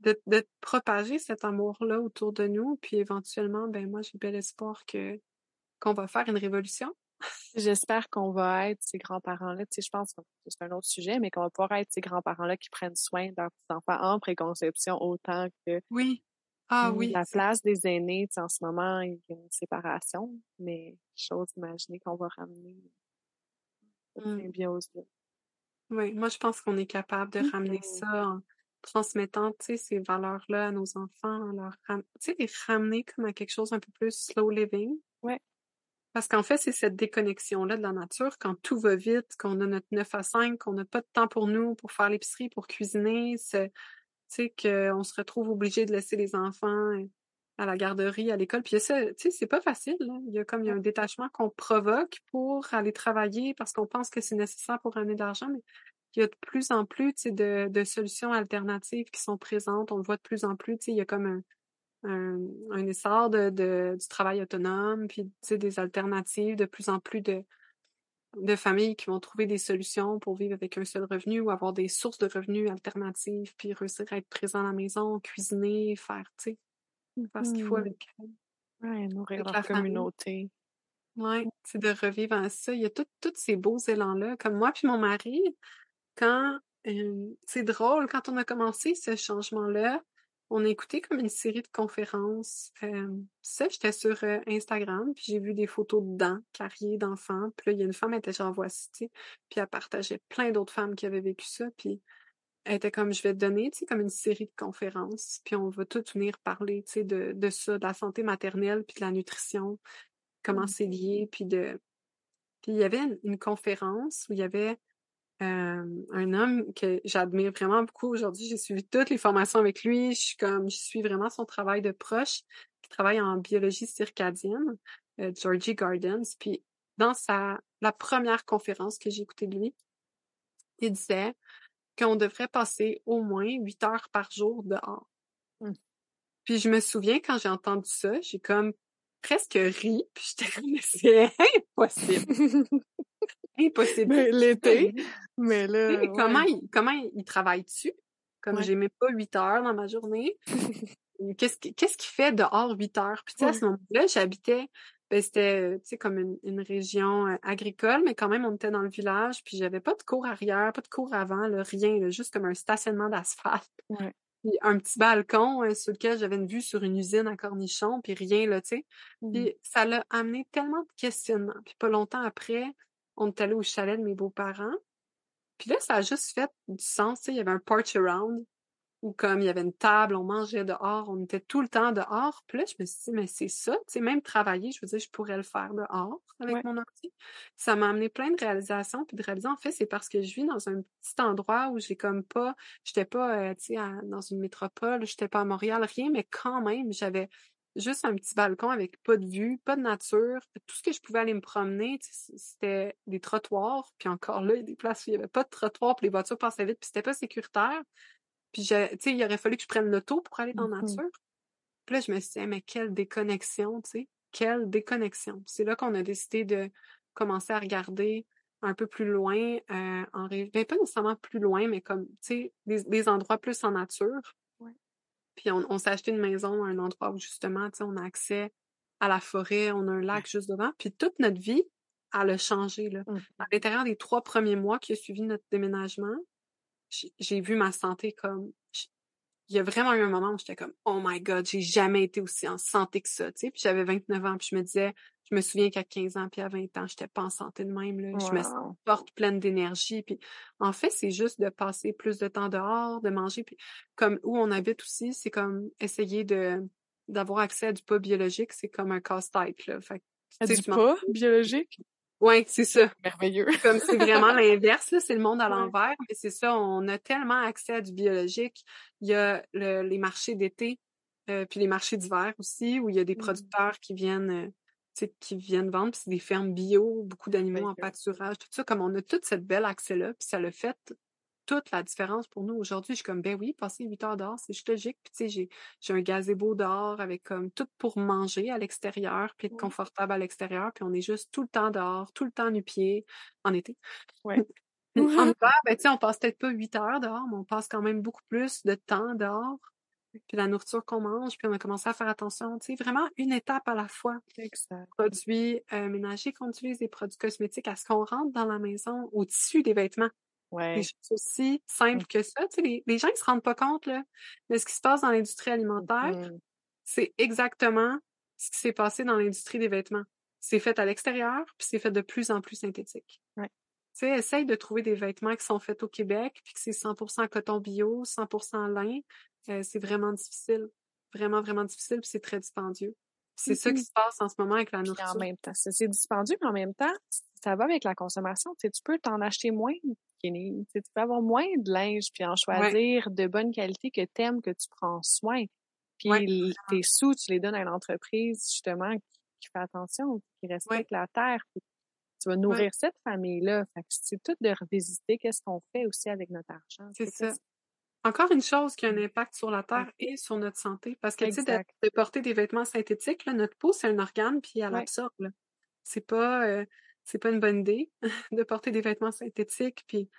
de, de propager cet amour-là autour de nous, puis éventuellement, ben moi, j'ai bel espoir que qu'on va faire une révolution. J'espère qu'on va être ces grands-parents-là. Tu sais, je pense que c'est un autre sujet, mais qu'on va pouvoir être ces grands-parents-là qui prennent soin de leurs petits-enfants en préconception autant que Oui. Ah Puis oui. la place des aînés, tu sais, en ce moment, il y a une séparation, mais chose imaginer qu'on va ramener cette Mm. symbiose-là. Oui, moi, je pense qu'on est capable de ramener Mhm. ça en transmettant, ces valeurs-là à nos enfants, à leur ram- les ramener comme à quelque chose un peu plus slow living. Ouais. Parce qu'en fait, c'est cette déconnexion-là de la nature, quand tout va vite, qu'on a notre 9 à 5, qu'on n'a pas de temps pour nous, pour faire l'épicerie, pour cuisiner, c'est, tu sais, qu'on se retrouve obligé de laisser les enfants à la garderie, à l'école. Puis ça, tu sais, c'est pas facile, là. Il y a comme, il y a un détachement qu'on provoque pour aller travailler parce qu'on pense que c'est nécessaire pour ramener de l'argent, mais il y a de plus en plus, de, de solutions alternatives qui sont présentes. On le voit de plus en plus, il y a comme un, un, un essor de, de, du travail autonome, puis, des alternatives, de plus en plus de, de familles qui vont trouver des solutions pour vivre avec un seul revenu ou avoir des sources de revenus alternatives, puis réussir à être présent à la maison, cuisiner, faire, tu sais, faire ce qu'il faut Mhm. avec, Ouais, nourrir avec leur la communauté. Ouais, c'est de revivre en ça. Il y a tous ces beaux élans-là. Comme moi puis mon mari, quand euh, c'est drôle, quand on a commencé ce changement-là, on a écouté comme une série de conférences. Euh, ça, j'étais sur euh, Instagram, puis j'ai vu des photos de dents, carrières d'enfants. Puis là, il y a une femme, elle était genre voici, tu sais, puis elle partageait plein d'autres femmes qui avaient vécu ça. Puis elle était comme, je vais te donner, tu sais, comme une série de conférences, puis on va tout venir parler, tu sais, de, de ça, de la santé maternelle, puis de la nutrition, comment c'est lié, puis de... Puis il y avait une, une conférence où il y avait euh, un homme que j'admire vraiment beaucoup aujourd'hui. J'ai suivi toutes les formations avec lui. Je suis comme, je suis vraiment son travail de proche, qui travaille en biologie circadienne, euh, Georgie Gardens. Puis dans sa, la première conférence que j'ai écoutée de lui, il disait qu'on devrait passer au moins huit heures par jour dehors. Mm. Puis je me souviens quand j'ai entendu ça, j'ai comme presque ri, puis j'étais comme, c'est impossible, impossible. L'été, mais là, ouais. Comment il, comment il travaille dessus? Comme Ouais. j'ai même pas huit heures dans ma journée. Qu'est-ce qui- qu'il fait dehors huit heures? Puis tu sais, à ce moment-là, j'habitais, ben, c'était, tu sais, comme une, une région euh, agricole, mais quand même, on était dans le village, puis j'avais pas de cours arrière, pas de cours avant, là, rien, là, juste comme un stationnement d'asphalte. Ouais. Puis un petit balcon euh, sur lequel j'avais une vue sur une usine à cornichons, puis rien, là, tu sais. Puis ça l'a amené tellement de questionnements. Puis pas longtemps après, on est allé au chalet de mes beaux-parents. Puis là, ça a juste fait du sens. tu sais, Il y avait un porch around. ou comme il y avait une table, on mangeait dehors, on était tout le temps dehors. Puis là, je me suis dit, mais c'est ça, tu sais, même travailler, je veux dire, je pourrais le faire dehors avec Ouais. mon ordi. Ça m'a amené plein de réalisations, puis de réaliser, en fait, c'est parce que je vis dans un petit endroit où j'ai comme pas, j'étais pas, euh, tu sais, à- dans une métropole, j'étais pas à Montréal, rien, mais quand même, j'avais juste un petit balcon avec pas de vue, pas de nature. Tout ce que je pouvais aller me promener, c'était des trottoirs. Puis encore là, il y a des places où il n'y avait pas de trottoir, puis les voitures passaient vite, puis c'était pas sécuritaire. Puis, tu sais, il aurait fallu que je prenne l'auto pour aller dans la Mhm. nature. Puis là, je me suis dit, Hey, mais quelle déconnexion, tu sais, quelle déconnexion. C'est là qu'on a décidé de commencer à regarder un peu plus loin, euh, en ben, pas nécessairement plus loin, mais comme, tu sais, des, des endroits plus en nature. Puis on, on s'est acheté une maison, un endroit où justement, tu sais, on a accès à la forêt, on a un lac juste devant. Puis toute notre vie, elle a changé, là. Mhm. À l'intérieur des trois premiers mois qui ont suivi notre déménagement, j'ai vu ma santé comme... Il y a vraiment eu un moment où j'étais comme « Oh my God, j'ai jamais été aussi en santé que ça. » tu sais. Puis j'avais 29 ans, puis je me disais... Je me souviens qu'à 15 ans puis à 20 ans, j'étais pas en santé de même. Là. Je me porte pleine d'énergie. Puis en fait, c'est juste de passer plus de temps dehors, de manger. Puis comme où on habite aussi, c'est comme essayer de d'avoir accès à du pas biologique, c'est comme un casse-tête. Là. Fait À du pas biologique? Ouais, c'est ça. Merveilleux. Comme c'est vraiment l'inverse, là, c'est le monde à Ouais. l'envers, mais c'est ça, on a tellement accès à du biologique. Il y a le- les marchés d'été, euh, puis les marchés d'hiver aussi, où il y a des Mm. producteurs qui viennent, euh, qui viennent vendre, puis c'est des fermes bio, beaucoup d'animaux en pâturage, tout ça. Comme on a tout cette belle accès-là, puis ça le fait toute la différence pour nous aujourd'hui. Je suis comme, ben oui, passer 8 heures dehors, c'est juste logique. Puis tu sais, j'ai, j'ai un gazebo dehors avec comme tout pour manger à l'extérieur, puis être confortable à l'extérieur, puis on est juste tout le temps dehors, tout le temps nu-pied, en été. Ouais. En hiver, ben, tu sais, on passe peut-être pas 8 heures dehors, mais on passe quand même beaucoup plus de temps dehors. Puis la nourriture qu'on mange, puis on a commencé à faire attention, tu sais, vraiment une étape à la fois. Exact. Produits euh, ménagers qu'on utilise, des produits cosmétiques, à ce qu'on rentre dans la maison, au tissu des vêtements. Ouais. Des choses aussi simples que ça. Tu sais, les, les gens, ils se rendent pas compte, là. Mais ce qui se passe dans l'industrie alimentaire, Mhm. c'est exactement ce qui s'est passé dans l'industrie des vêtements. C'est fait à l'extérieur, puis c'est fait de plus en plus synthétique. Ouais. Tu sais, essaye de trouver des vêtements qui sont faits au Québec, puis que c'est 100% coton bio, 100% lin. Euh, c'est vraiment difficile. Vraiment, vraiment difficile, puis c'est très dispendieux. C'est ça qui Mhm. se passe en ce moment avec la Puis nourriture. en même temps, c'est dispendieux, mais en même temps, ça va avec la consommation. Tu sais, tu peux t'en acheter moins de skinny. Tu sais, tu peux avoir moins de linge, puis en choisir de bonne qualité que t'aimes, que tu prends soin. Puis Ouais, tes sous, tu les donnes à une entreprise, justement, qui, qui fait attention, qui respecte la terre. Puis tu vas nourrir cette famille-là. C'est tout de revisiter qu'est-ce qu'on fait aussi avec notre argent. C'est ça. Encore une chose qui a un impact sur la terre et sur notre santé. Parce que, tu sais, de, de porter des vêtements synthétiques, là, notre peau, c'est un organe, puis elle Ouais. absorbe. C'est pas, euh, c'est pas une bonne idée de porter des vêtements synthétiques. Puis, tu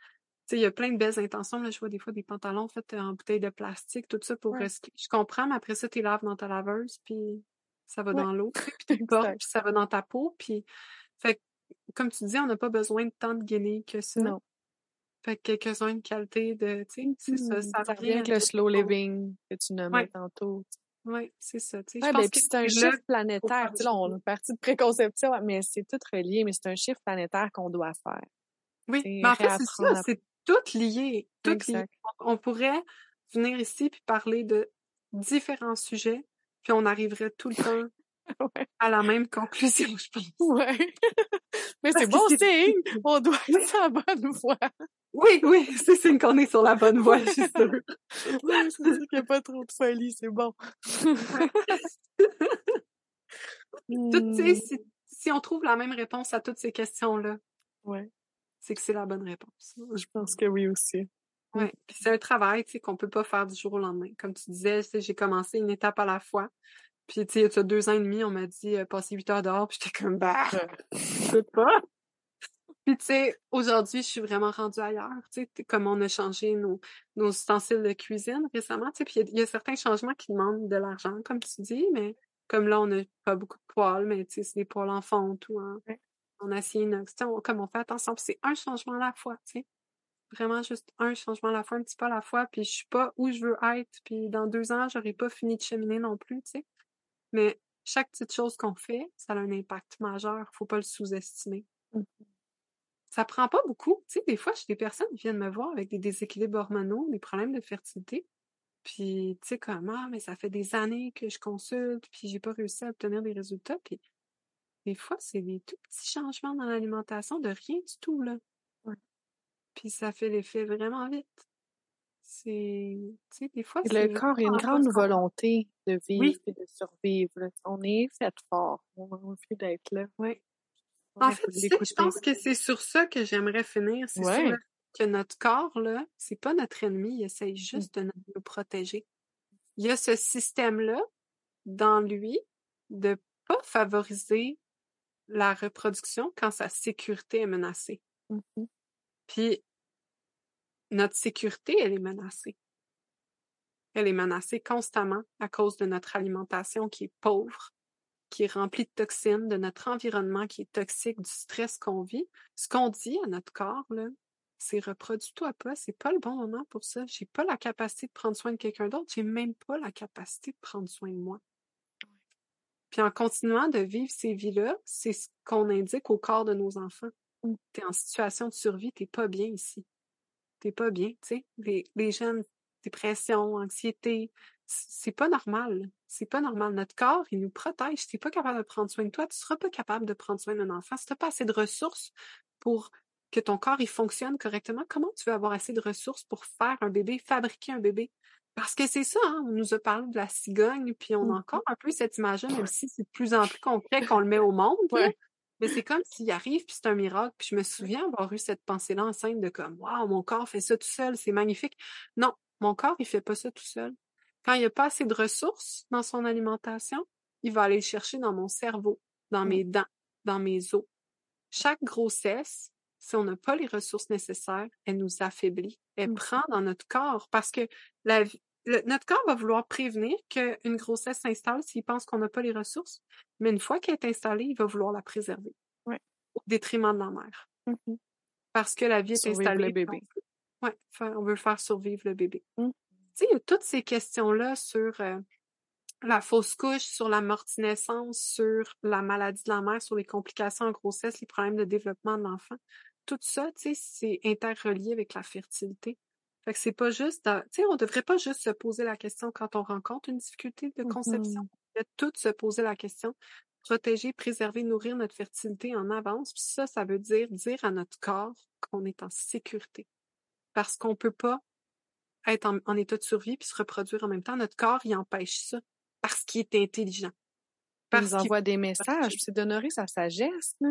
sais, il y a plein de belles intentions. Là, je vois des fois des pantalons faits en bouteille de plastique, tout ça pour Ouais. recycler. Je comprends, mais après ça, tu laves dans ta laveuse, puis ça va Ouais. dans l'eau, puis tu portes, puis ça va dans ta peau. Puis, fait que, comme tu dis, on n'a pas besoin de tant de guenilles que ça. Non. Fait que quelques-uns de qualité de, tu sais, c'est ça, ça Ça revient avec le slow living que tu nommais Ouais. tantôt. Ouais, c'est ça, tu sais. Ouais, ben, c'est un chiffre planétaire. Tu sais, là, on est parti de préconception, mais c'est tout relié, mais c'est un chiffre planétaire qu'on doit faire. Oui, mais en fait, c'est ça, c'est tout lié, tout lié. Exact. On pourrait venir ici puis parler de différents sujets, puis on arriverait tout le temps Ouais. à la même conclusion, je pense. Ouais. mais c'est bon signe! On doit être sur la bonne voie. Oui, oui, c'est signe qu'on est sur la bonne voie, je suis sûre. Ouais, c'est sûr qu'il n'y a pas trop de folie, c'est bon. Tout, tu sais, Hmm, si, si on trouve la même réponse à toutes ces questions-là, Ouais, c'est que c'est la bonne réponse. je pense que oui aussi. Ouais. Puis c'est un travail, tu sais, qu'on peut pas faire du jour au lendemain. Comme tu disais, j'ai commencé une étape à la fois. Puis, tu sais, il y a deux ans et demi, on m'a dit, euh, passer huit heures dehors, puis j'étais comme, bah, je sais pas. Puis, tu sais, aujourd'hui, je suis vraiment rendue ailleurs, tu sais, comme on a changé nos, nos ustensiles de cuisine récemment, tu sais, puis il y a- il y, a certains changements qui demandent de l'argent, comme tu dis, mais comme là, on n'a pas beaucoup de poils, mais tu sais, c'est des poils en fonte ou en, Ouais. en acier inox, tu sais, comme on fait attention, c'est un changement à la fois, tu sais vraiment juste un changement à la fois, un petit pas à la fois, puis je suis pas où je veux être, puis dans deux ans, j'aurai pas fini de cheminer non plus, tu sais. Mais chaque petite chose qu'on fait, ça a un impact majeur, faut pas le sous-estimer. Mhm. Ça prend pas beaucoup, tu sais, des fois, j'ai des personnes qui viennent me voir avec des déséquilibres hormonaux, des problèmes de fertilité, Puis, tu sais, comme, ah, mais ça fait des années que je consulte, puis j'ai pas réussi à obtenir des résultats. Puis, des fois, c'est des tout petits changements dans l'alimentation de rien du tout, là. Ouais. Puis ça fait l'effet vraiment vite. C'est, tu sais, des fois, Et c'est le corps a une grande volonté de vivre Oui, et de survivre. On est fait fort. On a envie d'être là. oui. En fait, tu sais, je pense que c'est sur ça que j'aimerais finir. C'est Ouais. fait que notre corps, là, c'est pas notre ennemi, il essaye Mm. juste de nous protéger. Il y a ce système-là dans lui de pas favoriser la reproduction quand sa sécurité est menacée. Mhm. Puis notre sécurité, elle est menacée. Elle est menacée constamment à cause de notre alimentation qui est pauvre, qui est remplie de toxines, de notre environnement qui est toxique, du stress qu'on vit. Ce qu'on dit à notre corps, là, c'est reproduis-toi pas, c'est pas le bon moment pour ça. J'ai pas la capacité de prendre soin de quelqu'un d'autre, j'ai même pas la capacité de prendre soin de moi. Puis en continuant de vivre ces vies-là, c'est ce qu'on indique au corps de nos enfants. Mm. T'es en situation de survie, t'es pas bien ici. T'es pas bien, tu sais. Les, les jeunes, dépression, anxiété, c'est pas normal. C'est pas normal. Notre corps, il nous protège. Si t'es pas capable de prendre soin de toi, tu seras pas capable de prendre soin d'un enfant. Si t'as pas assez de ressources pour que ton corps, il fonctionne correctement, comment tu veux avoir assez de ressources pour faire un bébé, fabriquer un bébé? Parce que c'est ça, hein, on nous a parlé de la cigogne, puis on a Mhm. encore un peu cette image-là, même si c'est de plus en plus concret qu'on le met au monde. Ouais. Mais c'est comme s'il arrive, puis c'est un miracle. Puis je me souviens avoir eu cette pensée-là enceinte de comme, waouh, mon corps fait ça tout seul, c'est magnifique. Non, mon corps, il fait pas ça tout seul. Quand il n'y a pas assez de ressources dans son alimentation, il va aller le chercher dans mon cerveau, dans mes dents, dans mes os. Chaque grossesse, si on n'a pas les ressources nécessaires, elle nous affaiblit. Elle Mm. prend dans notre corps parce que la vie- le- notre corps va vouloir prévenir qu'une grossesse s'installe s'il pense qu'on n'a pas les ressources. Mais une fois qu'elle est installée, il va vouloir la préserver Ouais. au détriment de la mère. Mhm. Parce que la vie est Survivre installée. le bébé. On veut, ouais, on veut faire survivre le bébé. Mm. Tu sais, il y a toutes ces questions-là sur euh, la fausse couche, sur la mortinaissance, sur la maladie de la mère, sur les complications en grossesse, les problèmes de développement de l'enfant. Tout ça, tu sais, c'est interrelié avec la fertilité. Fait que c'est pas juste, tu sais, on devrait pas juste se poser la question quand on rencontre une difficulté de conception. Mhm. On devrait toutes se poser la question, protéger, préserver, nourrir notre fertilité en avance. Puis ça, ça veut dire dire à notre corps qu'on est en sécurité. Parce qu'on peut pas être en, en état de survie puis se reproduire en même temps. Notre corps, il empêche ça. Parce qu'il est intelligent. Il Parce nous qu'il envoie des messages, c'est d'honorer sa sagesse, là.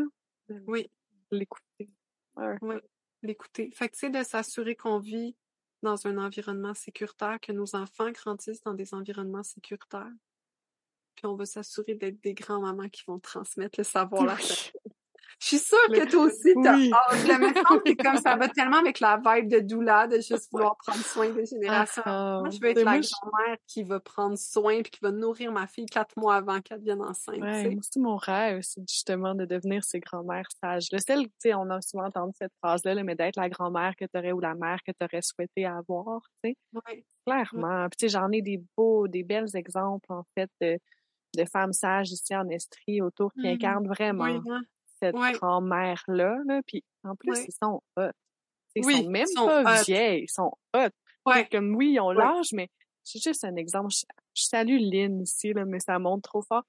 oui, L'écouter. Ouais. oui, l'écouter. Fait que, tu sais, de s'assurer qu'on vit dans un environnement sécuritaire, que nos enfants grandissent dans des environnements sécuritaires. Puis on va s'assurer d'être des grands-mamans qui vont transmettre le savoir, la sagesse. Je suis sûre que toi aussi, t'as Oui. hâte. Le me semble que comme ça va tellement avec la vibe de doula, de juste vouloir prendre soin des générations. Ah, Moi, je veux être ah. la je- grand-mère qui va prendre soin puis qui va nourrir ma fille quatre mois avant qu'elle devienne enceinte. Ouais, moi aussi, mon rêve, c'est justement de devenir ces grand-mères sages. Le celle, tu sais, on a souvent entendu cette phrase-là, là, mais d'être la grand-mère que tu aurais ou la mère que tu aurais souhaité avoir, tu sais. Ouais. Clairement. Puis, tu sais, j'en ai des beaux, des belles exemples, en fait, de, de femmes sages ici en Estrie autour qui Mhm. incarnent vraiment Oui, hein. Cette Ouais. grand-mère-là, là. Puis, en plus, Ouais. ils sont hot. Sais, Oui, ils sont même ils sont pas hot. vieilles, ils sont hot. Ouais. Comme oui, ils ont l'âge, mais j'ai juste un exemple. Je, je salue Lynn ici, là, mais ça montre trop fort.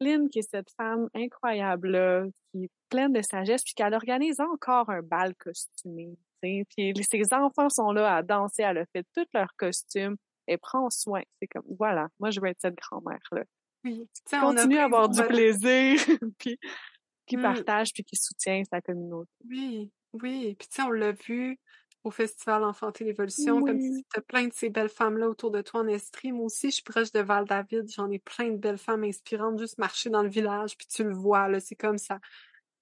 Lynn, qui est cette femme incroyable, là, qui est pleine de sagesse, puis qu'elle organise encore un bal costumé. tu sais. Puis ses enfants sont là à danser, elle a fait tous leurs costumes, elle prend soin. C'est comme, voilà, moi je veux être cette grand-mère-là. Oui. On a Continue pris à avoir du plaisir, puis qui Mm. partage, puis qui soutient sa communauté. Oui, oui. Puis tu sais, on l'a vu au Festival Enfanter l'évolution, comme Oui. tu as plein de ces belles femmes-là autour de toi en Estrie. Moi aussi, je suis proche de Val-David, j'en ai plein de belles femmes inspirantes, juste marcher dans le village, puis tu le vois, là, c'est comme ça,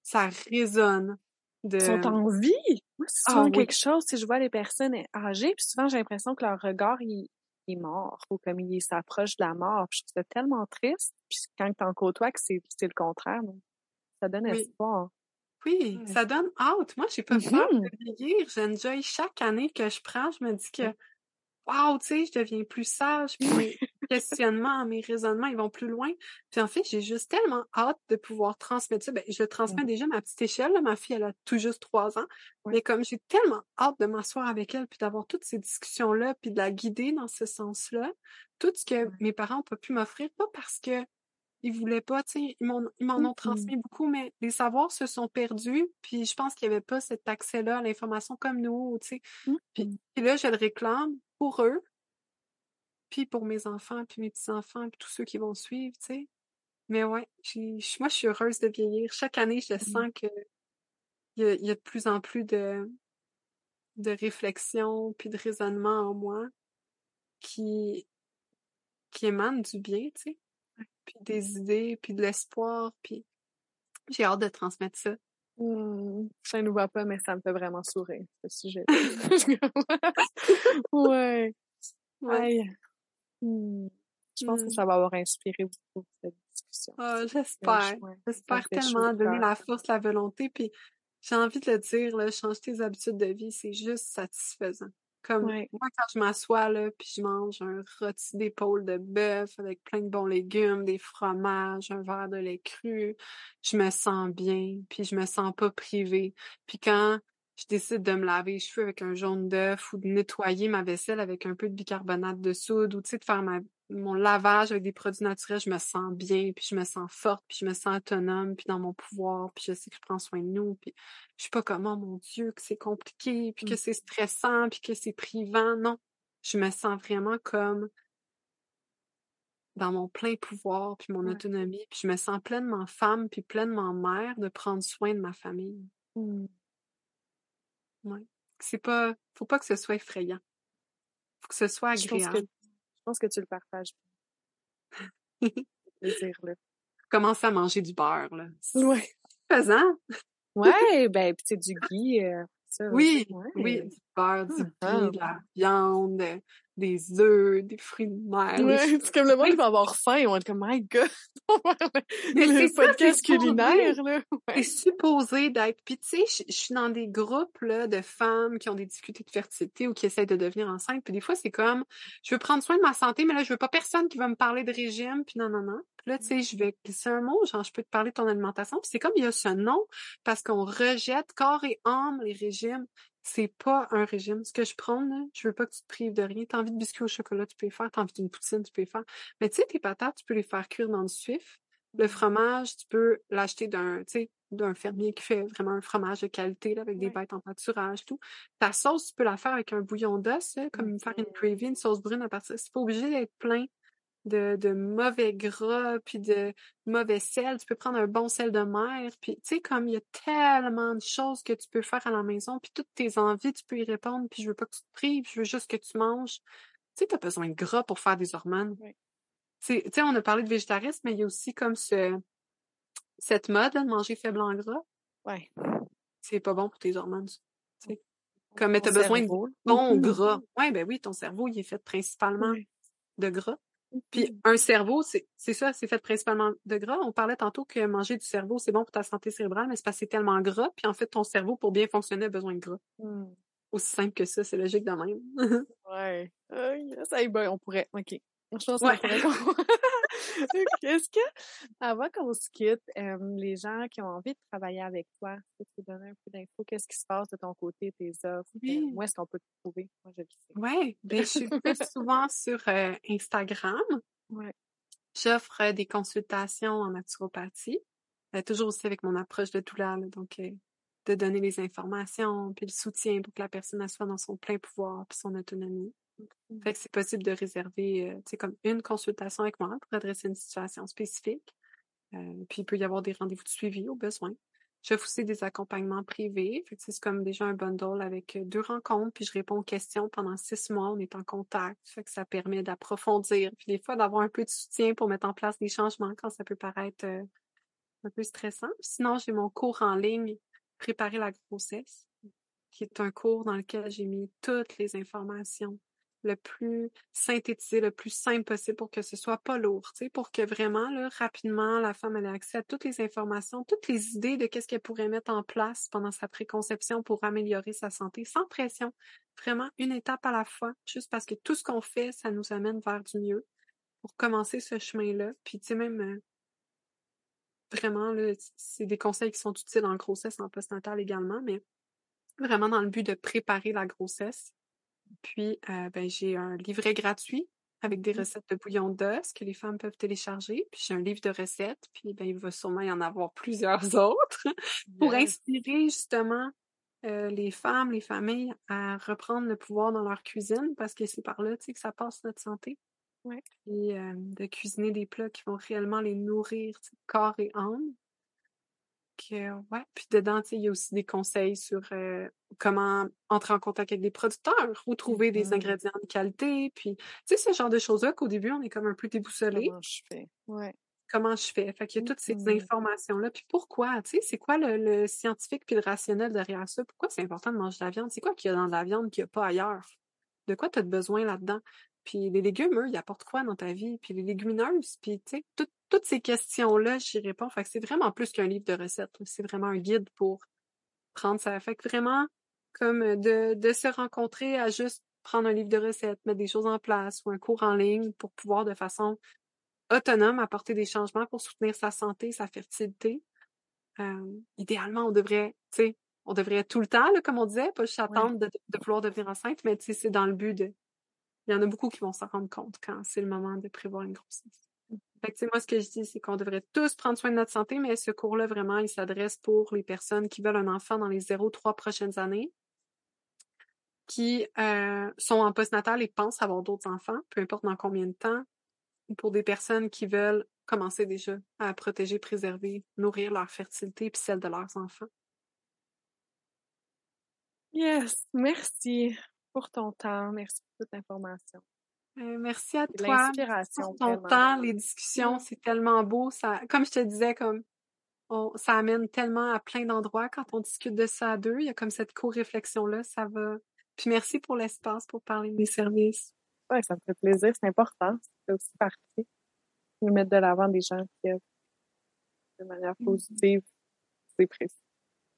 ça résonne de... Ils sont en vie? Moi, c'est Ah oui. quelque chose, si je vois les personnes âgées, puis souvent j'ai l'impression que leur regard, il, il est mort, ou comme il s'approche de la mort. Puis je trouve ça tellement triste. Puis quand t'en côtoies, que c'est c'est le contraire, donc, ça donne Oui. espoir. Oui, Ouais. ça donne hâte. Moi, j'ai pas peur Mhm. de vieillir. J'enjoy chaque année que je prends. Je me dis que, waouh, tu sais, je deviens plus sage. Puis questionnements, mes raisonnements, ils vont plus loin. Puis en fait, j'ai juste tellement hâte de pouvoir transmettre ça. Ben, je le transmets déjà à ma petite échelle. Là. Ma fille, elle a tout juste trois ans. Mais comme j'ai tellement hâte de m'asseoir avec elle, puis d'avoir toutes ces discussions-là, puis de la guider dans ce sens-là, tout ce que mes parents n'ont pas pu m'offrir, pas parce que ils voulaient pas, tu sais, ils m'en, ont transmis beaucoup, mais les savoirs se sont perdus, puis je pense qu'il n'y avait pas cet accès-là à l'information comme nous, tu sais. Puis, là, je le réclame pour eux, puis pour mes enfants, puis mes petits-enfants, puis tous ceux qui vont suivre, tu sais. Mais ouais, moi, je suis heureuse de vieillir. Chaque année, je sens que il y a, y a, de plus en plus de, de réflexion, puis de raisonnement en moi qui, qui émanent du bien, tu sais puis des idées, puis de l'espoir, puis j'ai hâte de transmettre ça. Mmh, ça ne voit pas, mais ça me fait vraiment sourire, ce sujet. ouais. ouais. Mmh. Je pense que ça va avoir inspiré beaucoup cette discussion. Oh, j'espère. J'espère tellement donner la force, la volonté, puis j'ai envie de le dire, là, changer tes habitudes de vie, c'est juste satisfaisant. Comme moi, quand je m'assois là, puis je mange un rôti d'épaule de bœuf avec plein de bons légumes, des fromages, un verre de lait cru, je me sens bien, puis je me sens pas privée. Puis quand je décide de me laver les cheveux avec un jaune d'œuf ou de nettoyer ma vaisselle avec un peu de bicarbonate de soude ou tu sais de faire ma mon lavage avec des produits naturels, je me sens bien, puis je me sens forte, puis je me sens autonome, puis dans mon pouvoir, puis je sais que je prends soin de nous, puis je suis pas comme oh mon Dieu que c'est compliqué, puis que mmh. c'est stressant, puis que c'est privant. Non, je me sens vraiment comme dans mon plein pouvoir, puis mon autonomie, puis je me sens pleinement femme, puis pleinement mère de prendre soin de ma famille. Mmh. Ouais. C'est pas, faut pas que ce soit effrayant. Faut que ce soit agréable. Je pense que tu le partages. plaisir, Commencer à manger du beurre, là. Ouais. Pesant. Ouais, ben, puis c'est du ghee. Euh, oui, oui, du beurre, du ah, ghee, de la viande, des œufs, des fruits de mer. Ouais, c'est comme le monde qui va avoir faim, ils vont être comme, my god, le podcast culinaire, là. C'est supposé d'être. Puis tu sais, je suis dans des groupes là, de femmes qui ont des difficultés de fertilité ou qui essaient de devenir enceintes. Puis des fois, c'est comme, je veux prendre soin de ma santé, mais là, je veux pas personne qui va me parler de régime, puis non, non, non. Puis là, tu sais, je vais glisser un mot, genre, je peux te parler de ton alimentation. Puis c'est comme il y a ce nom, parce qu'on rejette corps et âme les régimes c'est pas un régime. Ce que je prends, là, je veux pas que tu te prives de rien. T'as envie de biscuits au chocolat, tu peux les faire. T'as envie d'une poutine, tu peux les faire. Mais tu sais, tes patates, tu peux les faire cuire dans le suif. Le fromage, tu peux l'acheter d'un, d'un fermier qui fait vraiment un fromage de qualité, là, avec des bêtes en pâturage, tout. Ta sauce, tu peux la faire avec un bouillon d'os, comme faire une gravy, une sauce brune à partir. C'est pas obligé d'être plein de, de mauvais gras, puis de mauvais sel. Tu peux prendre un bon sel de mer. Puis, tu sais, comme il y a tellement de choses que tu peux faire à la maison, puis toutes tes envies, tu peux y répondre. Puis, je veux pas que tu te prives, je veux juste que tu manges. Tu sais, tu as besoin de gras pour faire des hormones. Tu sais, on a parlé de végétarisme, mais il y a aussi comme ce, cette mode de manger faible en gras. Ouais. C'est pas bon pour tes hormones. sais Comme, mais t'as besoin de bon gras. Ouais, ben oui, ton cerveau, il est fait principalement de gras. Puis un cerveau, c'est ça, c'est fait principalement de gras. On parlait tantôt que manger du cerveau, c'est bon pour ta santé cérébrale, mais c'est parce que c'est tellement gras. Puis en fait, ton cerveau, pour bien fonctionner, a besoin de gras. Mmh. Aussi simple que ça, c'est logique de même. ouais. ça y est, on pourrait. OK. Je pense qu'on pourrait. Est-ce que, avant qu'on se quitte, les gens qui ont envie de travailler avec toi, tu peux donner un peu d'infos? Qu'est-ce qui se passe de ton côté, tes offres? Oui. où est-ce qu'on peut te trouver? Moi, je le sais. Oui, ben, je suis plus souvent sur euh, Instagram. Ouais. J'offre euh, des consultations en naturopathie, euh, toujours aussi avec mon approche de douleur, donc de donner les informations, puis le soutien pour que la personne soit dans son plein pouvoir puis son autonomie. C'est possible de réserver, euh, comme une consultation avec moi pour adresser une situation spécifique. Euh, puis il peut y avoir des rendez-vous de suivi au besoin. J'offre aussi des accompagnements privés. C'est comme déjà un bundle avec euh, deux rencontres, puis je réponds aux questions pendant six mois. On est en contact. Fait que ça permet d'approfondir, puis des fois d'avoir un peu de soutien pour mettre en place des changements quand ça peut paraître un peu stressant. Sinon, j'ai mon cours en ligne Préparer la grossesse, qui est un cours dans lequel j'ai mis toutes les informations le plus synthétisé, le plus simple possible pour que ce soit pas lourd, pour que vraiment, rapidement, la femme ait accès à toutes les informations, toutes les idées de qu'est-ce qu'elle pourrait mettre en place pendant sa préconception pour améliorer sa santé sans pression. Vraiment une étape à la fois, juste parce que tout ce qu'on fait, ça nous amène vers du mieux pour commencer ce chemin-là. Puis, tu sais, même euh, vraiment, c'est des conseils qui sont utiles en grossesse, en postnatal également, mais vraiment dans le but de préparer la grossesse. Puis, euh, ben, j'ai un livret gratuit avec des Mmh. recettes de bouillon d'os que les femmes peuvent télécharger. Puis, j'ai un livre de recettes. Puis, ben, il va sûrement y en avoir plusieurs autres pour Yes. inspirer justement euh, les femmes, les familles à reprendre le pouvoir dans leur cuisine parce que c'est par là, que ça passe notre santé. Ouais. Puis, euh, de cuisiner des plats qui vont réellement les nourrir, corps et âme. Que, ouais. Puis dedans, il y a aussi des conseils sur euh, comment entrer en contact avec des producteurs ou trouver des Mhm. ingrédients de qualité. Puis, tu sais, ce genre de choses-là qu'au début, on est comme un peu déboussolé. Comment je fais? Ouais. Comment je fais? Fait qu'il y a toutes ces Mhm. informations-là. Puis pourquoi? Tu sais, c'est quoi le, le scientifique puis le rationnel derrière ça? Pourquoi c'est important de manger de la viande? C'est quoi qu'il y a dans la viande qu'il n'y a pas ailleurs? De quoi tu as besoin là-dedans? Puis les légumes, eux, ils apportent quoi dans ta vie? Puis les légumineuses, puis tu sais, tout- toutes ces questions-là, j'y réponds. Fait que c'est vraiment plus qu'un livre de recettes. C'est vraiment un guide pour prendre ça. Fait que vraiment, comme euh, de, de se rencontrer à juste prendre un livre de recettes, mettre des choses en place ou un cours en ligne pour pouvoir de façon autonome apporter des changements pour soutenir sa santé, sa fertilité. Euh, idéalement, on devrait, tu sais, on devrait tout le temps, là, comme on disait, pas juste attendre de, de vouloir devenir enceinte, mais tu sais, c'est dans le but de. Il y en a beaucoup qui vont s'en rendre compte quand c'est le moment de prévoir une grossesse. Fait que, moi, ce que je dis, c'est qu'on devrait tous prendre soin de notre santé, mais ce cours-là, vraiment, il s'adresse pour les personnes qui veulent un enfant dans les 0-3 prochaines années, qui euh, sont en postnatal et pensent avoir d'autres enfants, peu importe dans combien de temps, ou pour des personnes qui veulent commencer déjà à protéger, préserver, nourrir leur fertilité puis celle de leurs enfants. Yes, merci pour ton temps, merci pour toute l'information. Euh, merci à toi l'inspiration, pour ton vraiment. temps, les discussions, c'est tellement beau. Ça, comme je te disais, comme on, ça amène tellement à plein d'endroits quand on discute de ça à deux. Il y a comme cette co-réflexion-là, ça va. Puis merci pour l'espace pour parler des services. Ouais, ça me fait plaisir, c'est important. C'est aussi partie. De mettre de l'avant des gens qui œuvrent de manière positive, c'est précis.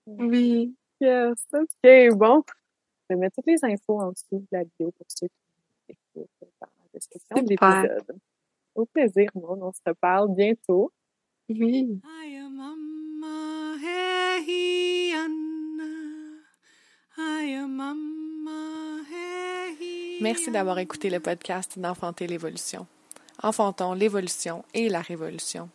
Oui. Yes, ok, bon. Je vais mettre toutes les infos en dessous de la vidéo pour ceux qui écoutent dans la description de l'épisode. Au plaisir, Maud. On se reparle bientôt. Oui. Merci d'avoir écouté le podcast d'Enfanter l'évolution. Enfantons l'évolution et la révolution.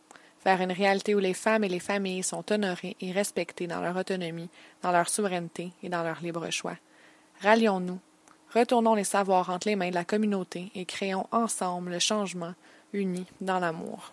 Vers une réalité où les femmes et les familles sont honorées et respectées dans leur autonomie, dans leur souveraineté et dans leur libre choix. Rallions-nous, retournons les savoirs entre les mains de la communauté et créons ensemble le changement, unis dans l'amour.